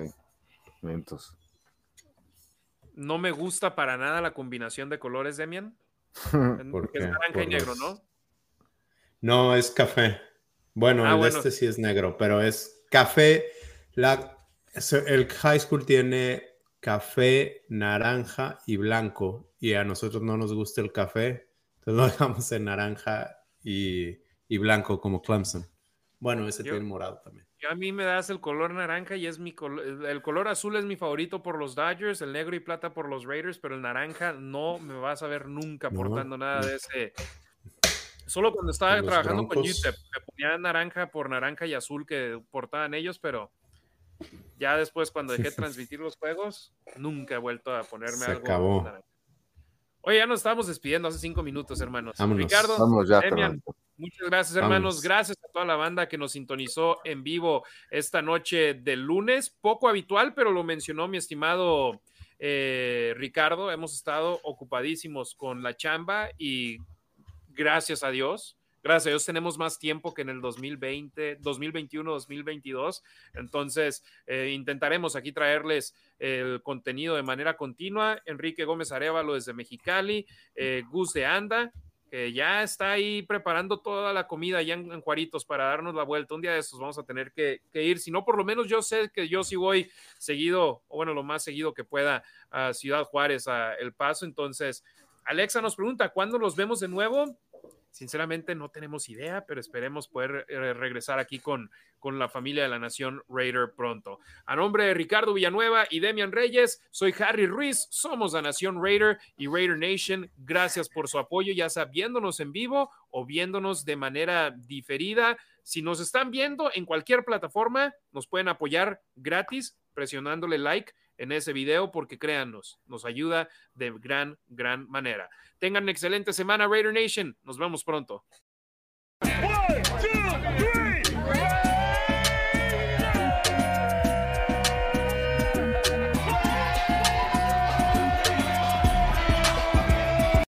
No me gusta para nada la combinación de colores, Demian. [laughs] Porque es naranja y negro, ¿no? No, es café. Bueno, ah, el este sí es negro, pero es café. La, el high school tiene café, naranja y blanco. Y a nosotros no nos gusta el café. Entonces lo [laughs] dejamos en naranja y, blanco como Clemson. Bueno, ese tiene morado también a mí me das el color naranja y es mi color, el color azul es mi favorito por los Dodgers, el negro y plata por los Raiders, pero el naranja no me vas a ver nunca portando nada de ese. Solo cuando estaba trabajando con UTEP, me ponía naranja por naranja y azul que portaban ellos, pero ya después cuando dejé de [laughs] transmitir los juegos, nunca he vuelto a ponerme Se algo. Acabó. Oye, ya nos estábamos despidiendo hace cinco minutos, hermanos. Ricardo, Muchas gracias, hermanos. Gracias a toda la banda que nos sintonizó en vivo esta noche de lunes. Poco habitual, pero lo mencionó mi estimado eh, Ricardo. Hemos estado ocupadísimos con la chamba y gracias a Dios gracias a Dios tenemos más tiempo que en el 2020, 2021, 2022. Entonces, eh, intentaremos aquí traerles el contenido de manera continua. Enrique Gómez Arevalo desde Mexicali, eh, Gus de Anda, que ya está ahí preparando toda la comida ya en, Juaritos para darnos la vuelta. Un día de estos vamos a tener que, ir, si no, por lo menos yo sé que yo sí voy seguido, o bueno, lo más seguido que pueda a Ciudad Juárez, a El Paso. Entonces, Alexa nos pregunta, ¿cuándo los vemos de nuevo? Sinceramente no tenemos idea, pero esperemos poder eh, regresar aquí con, con la familia de la Nación Raider pronto. A nombre de Ricardo Villanueva y Demian Reyes, soy Harry Ruiz, somos la Nación Raider y Raider Nation. Gracias por su apoyo, ya sea viéndonos en vivo o viéndonos de manera diferida. Si nos están viendo en cualquier plataforma, nos pueden apoyar gratis presionándole like en ese video porque créannos, nos ayuda de gran, gran manera. Tengan excelente semana, Raider Nation. Nos vemos pronto.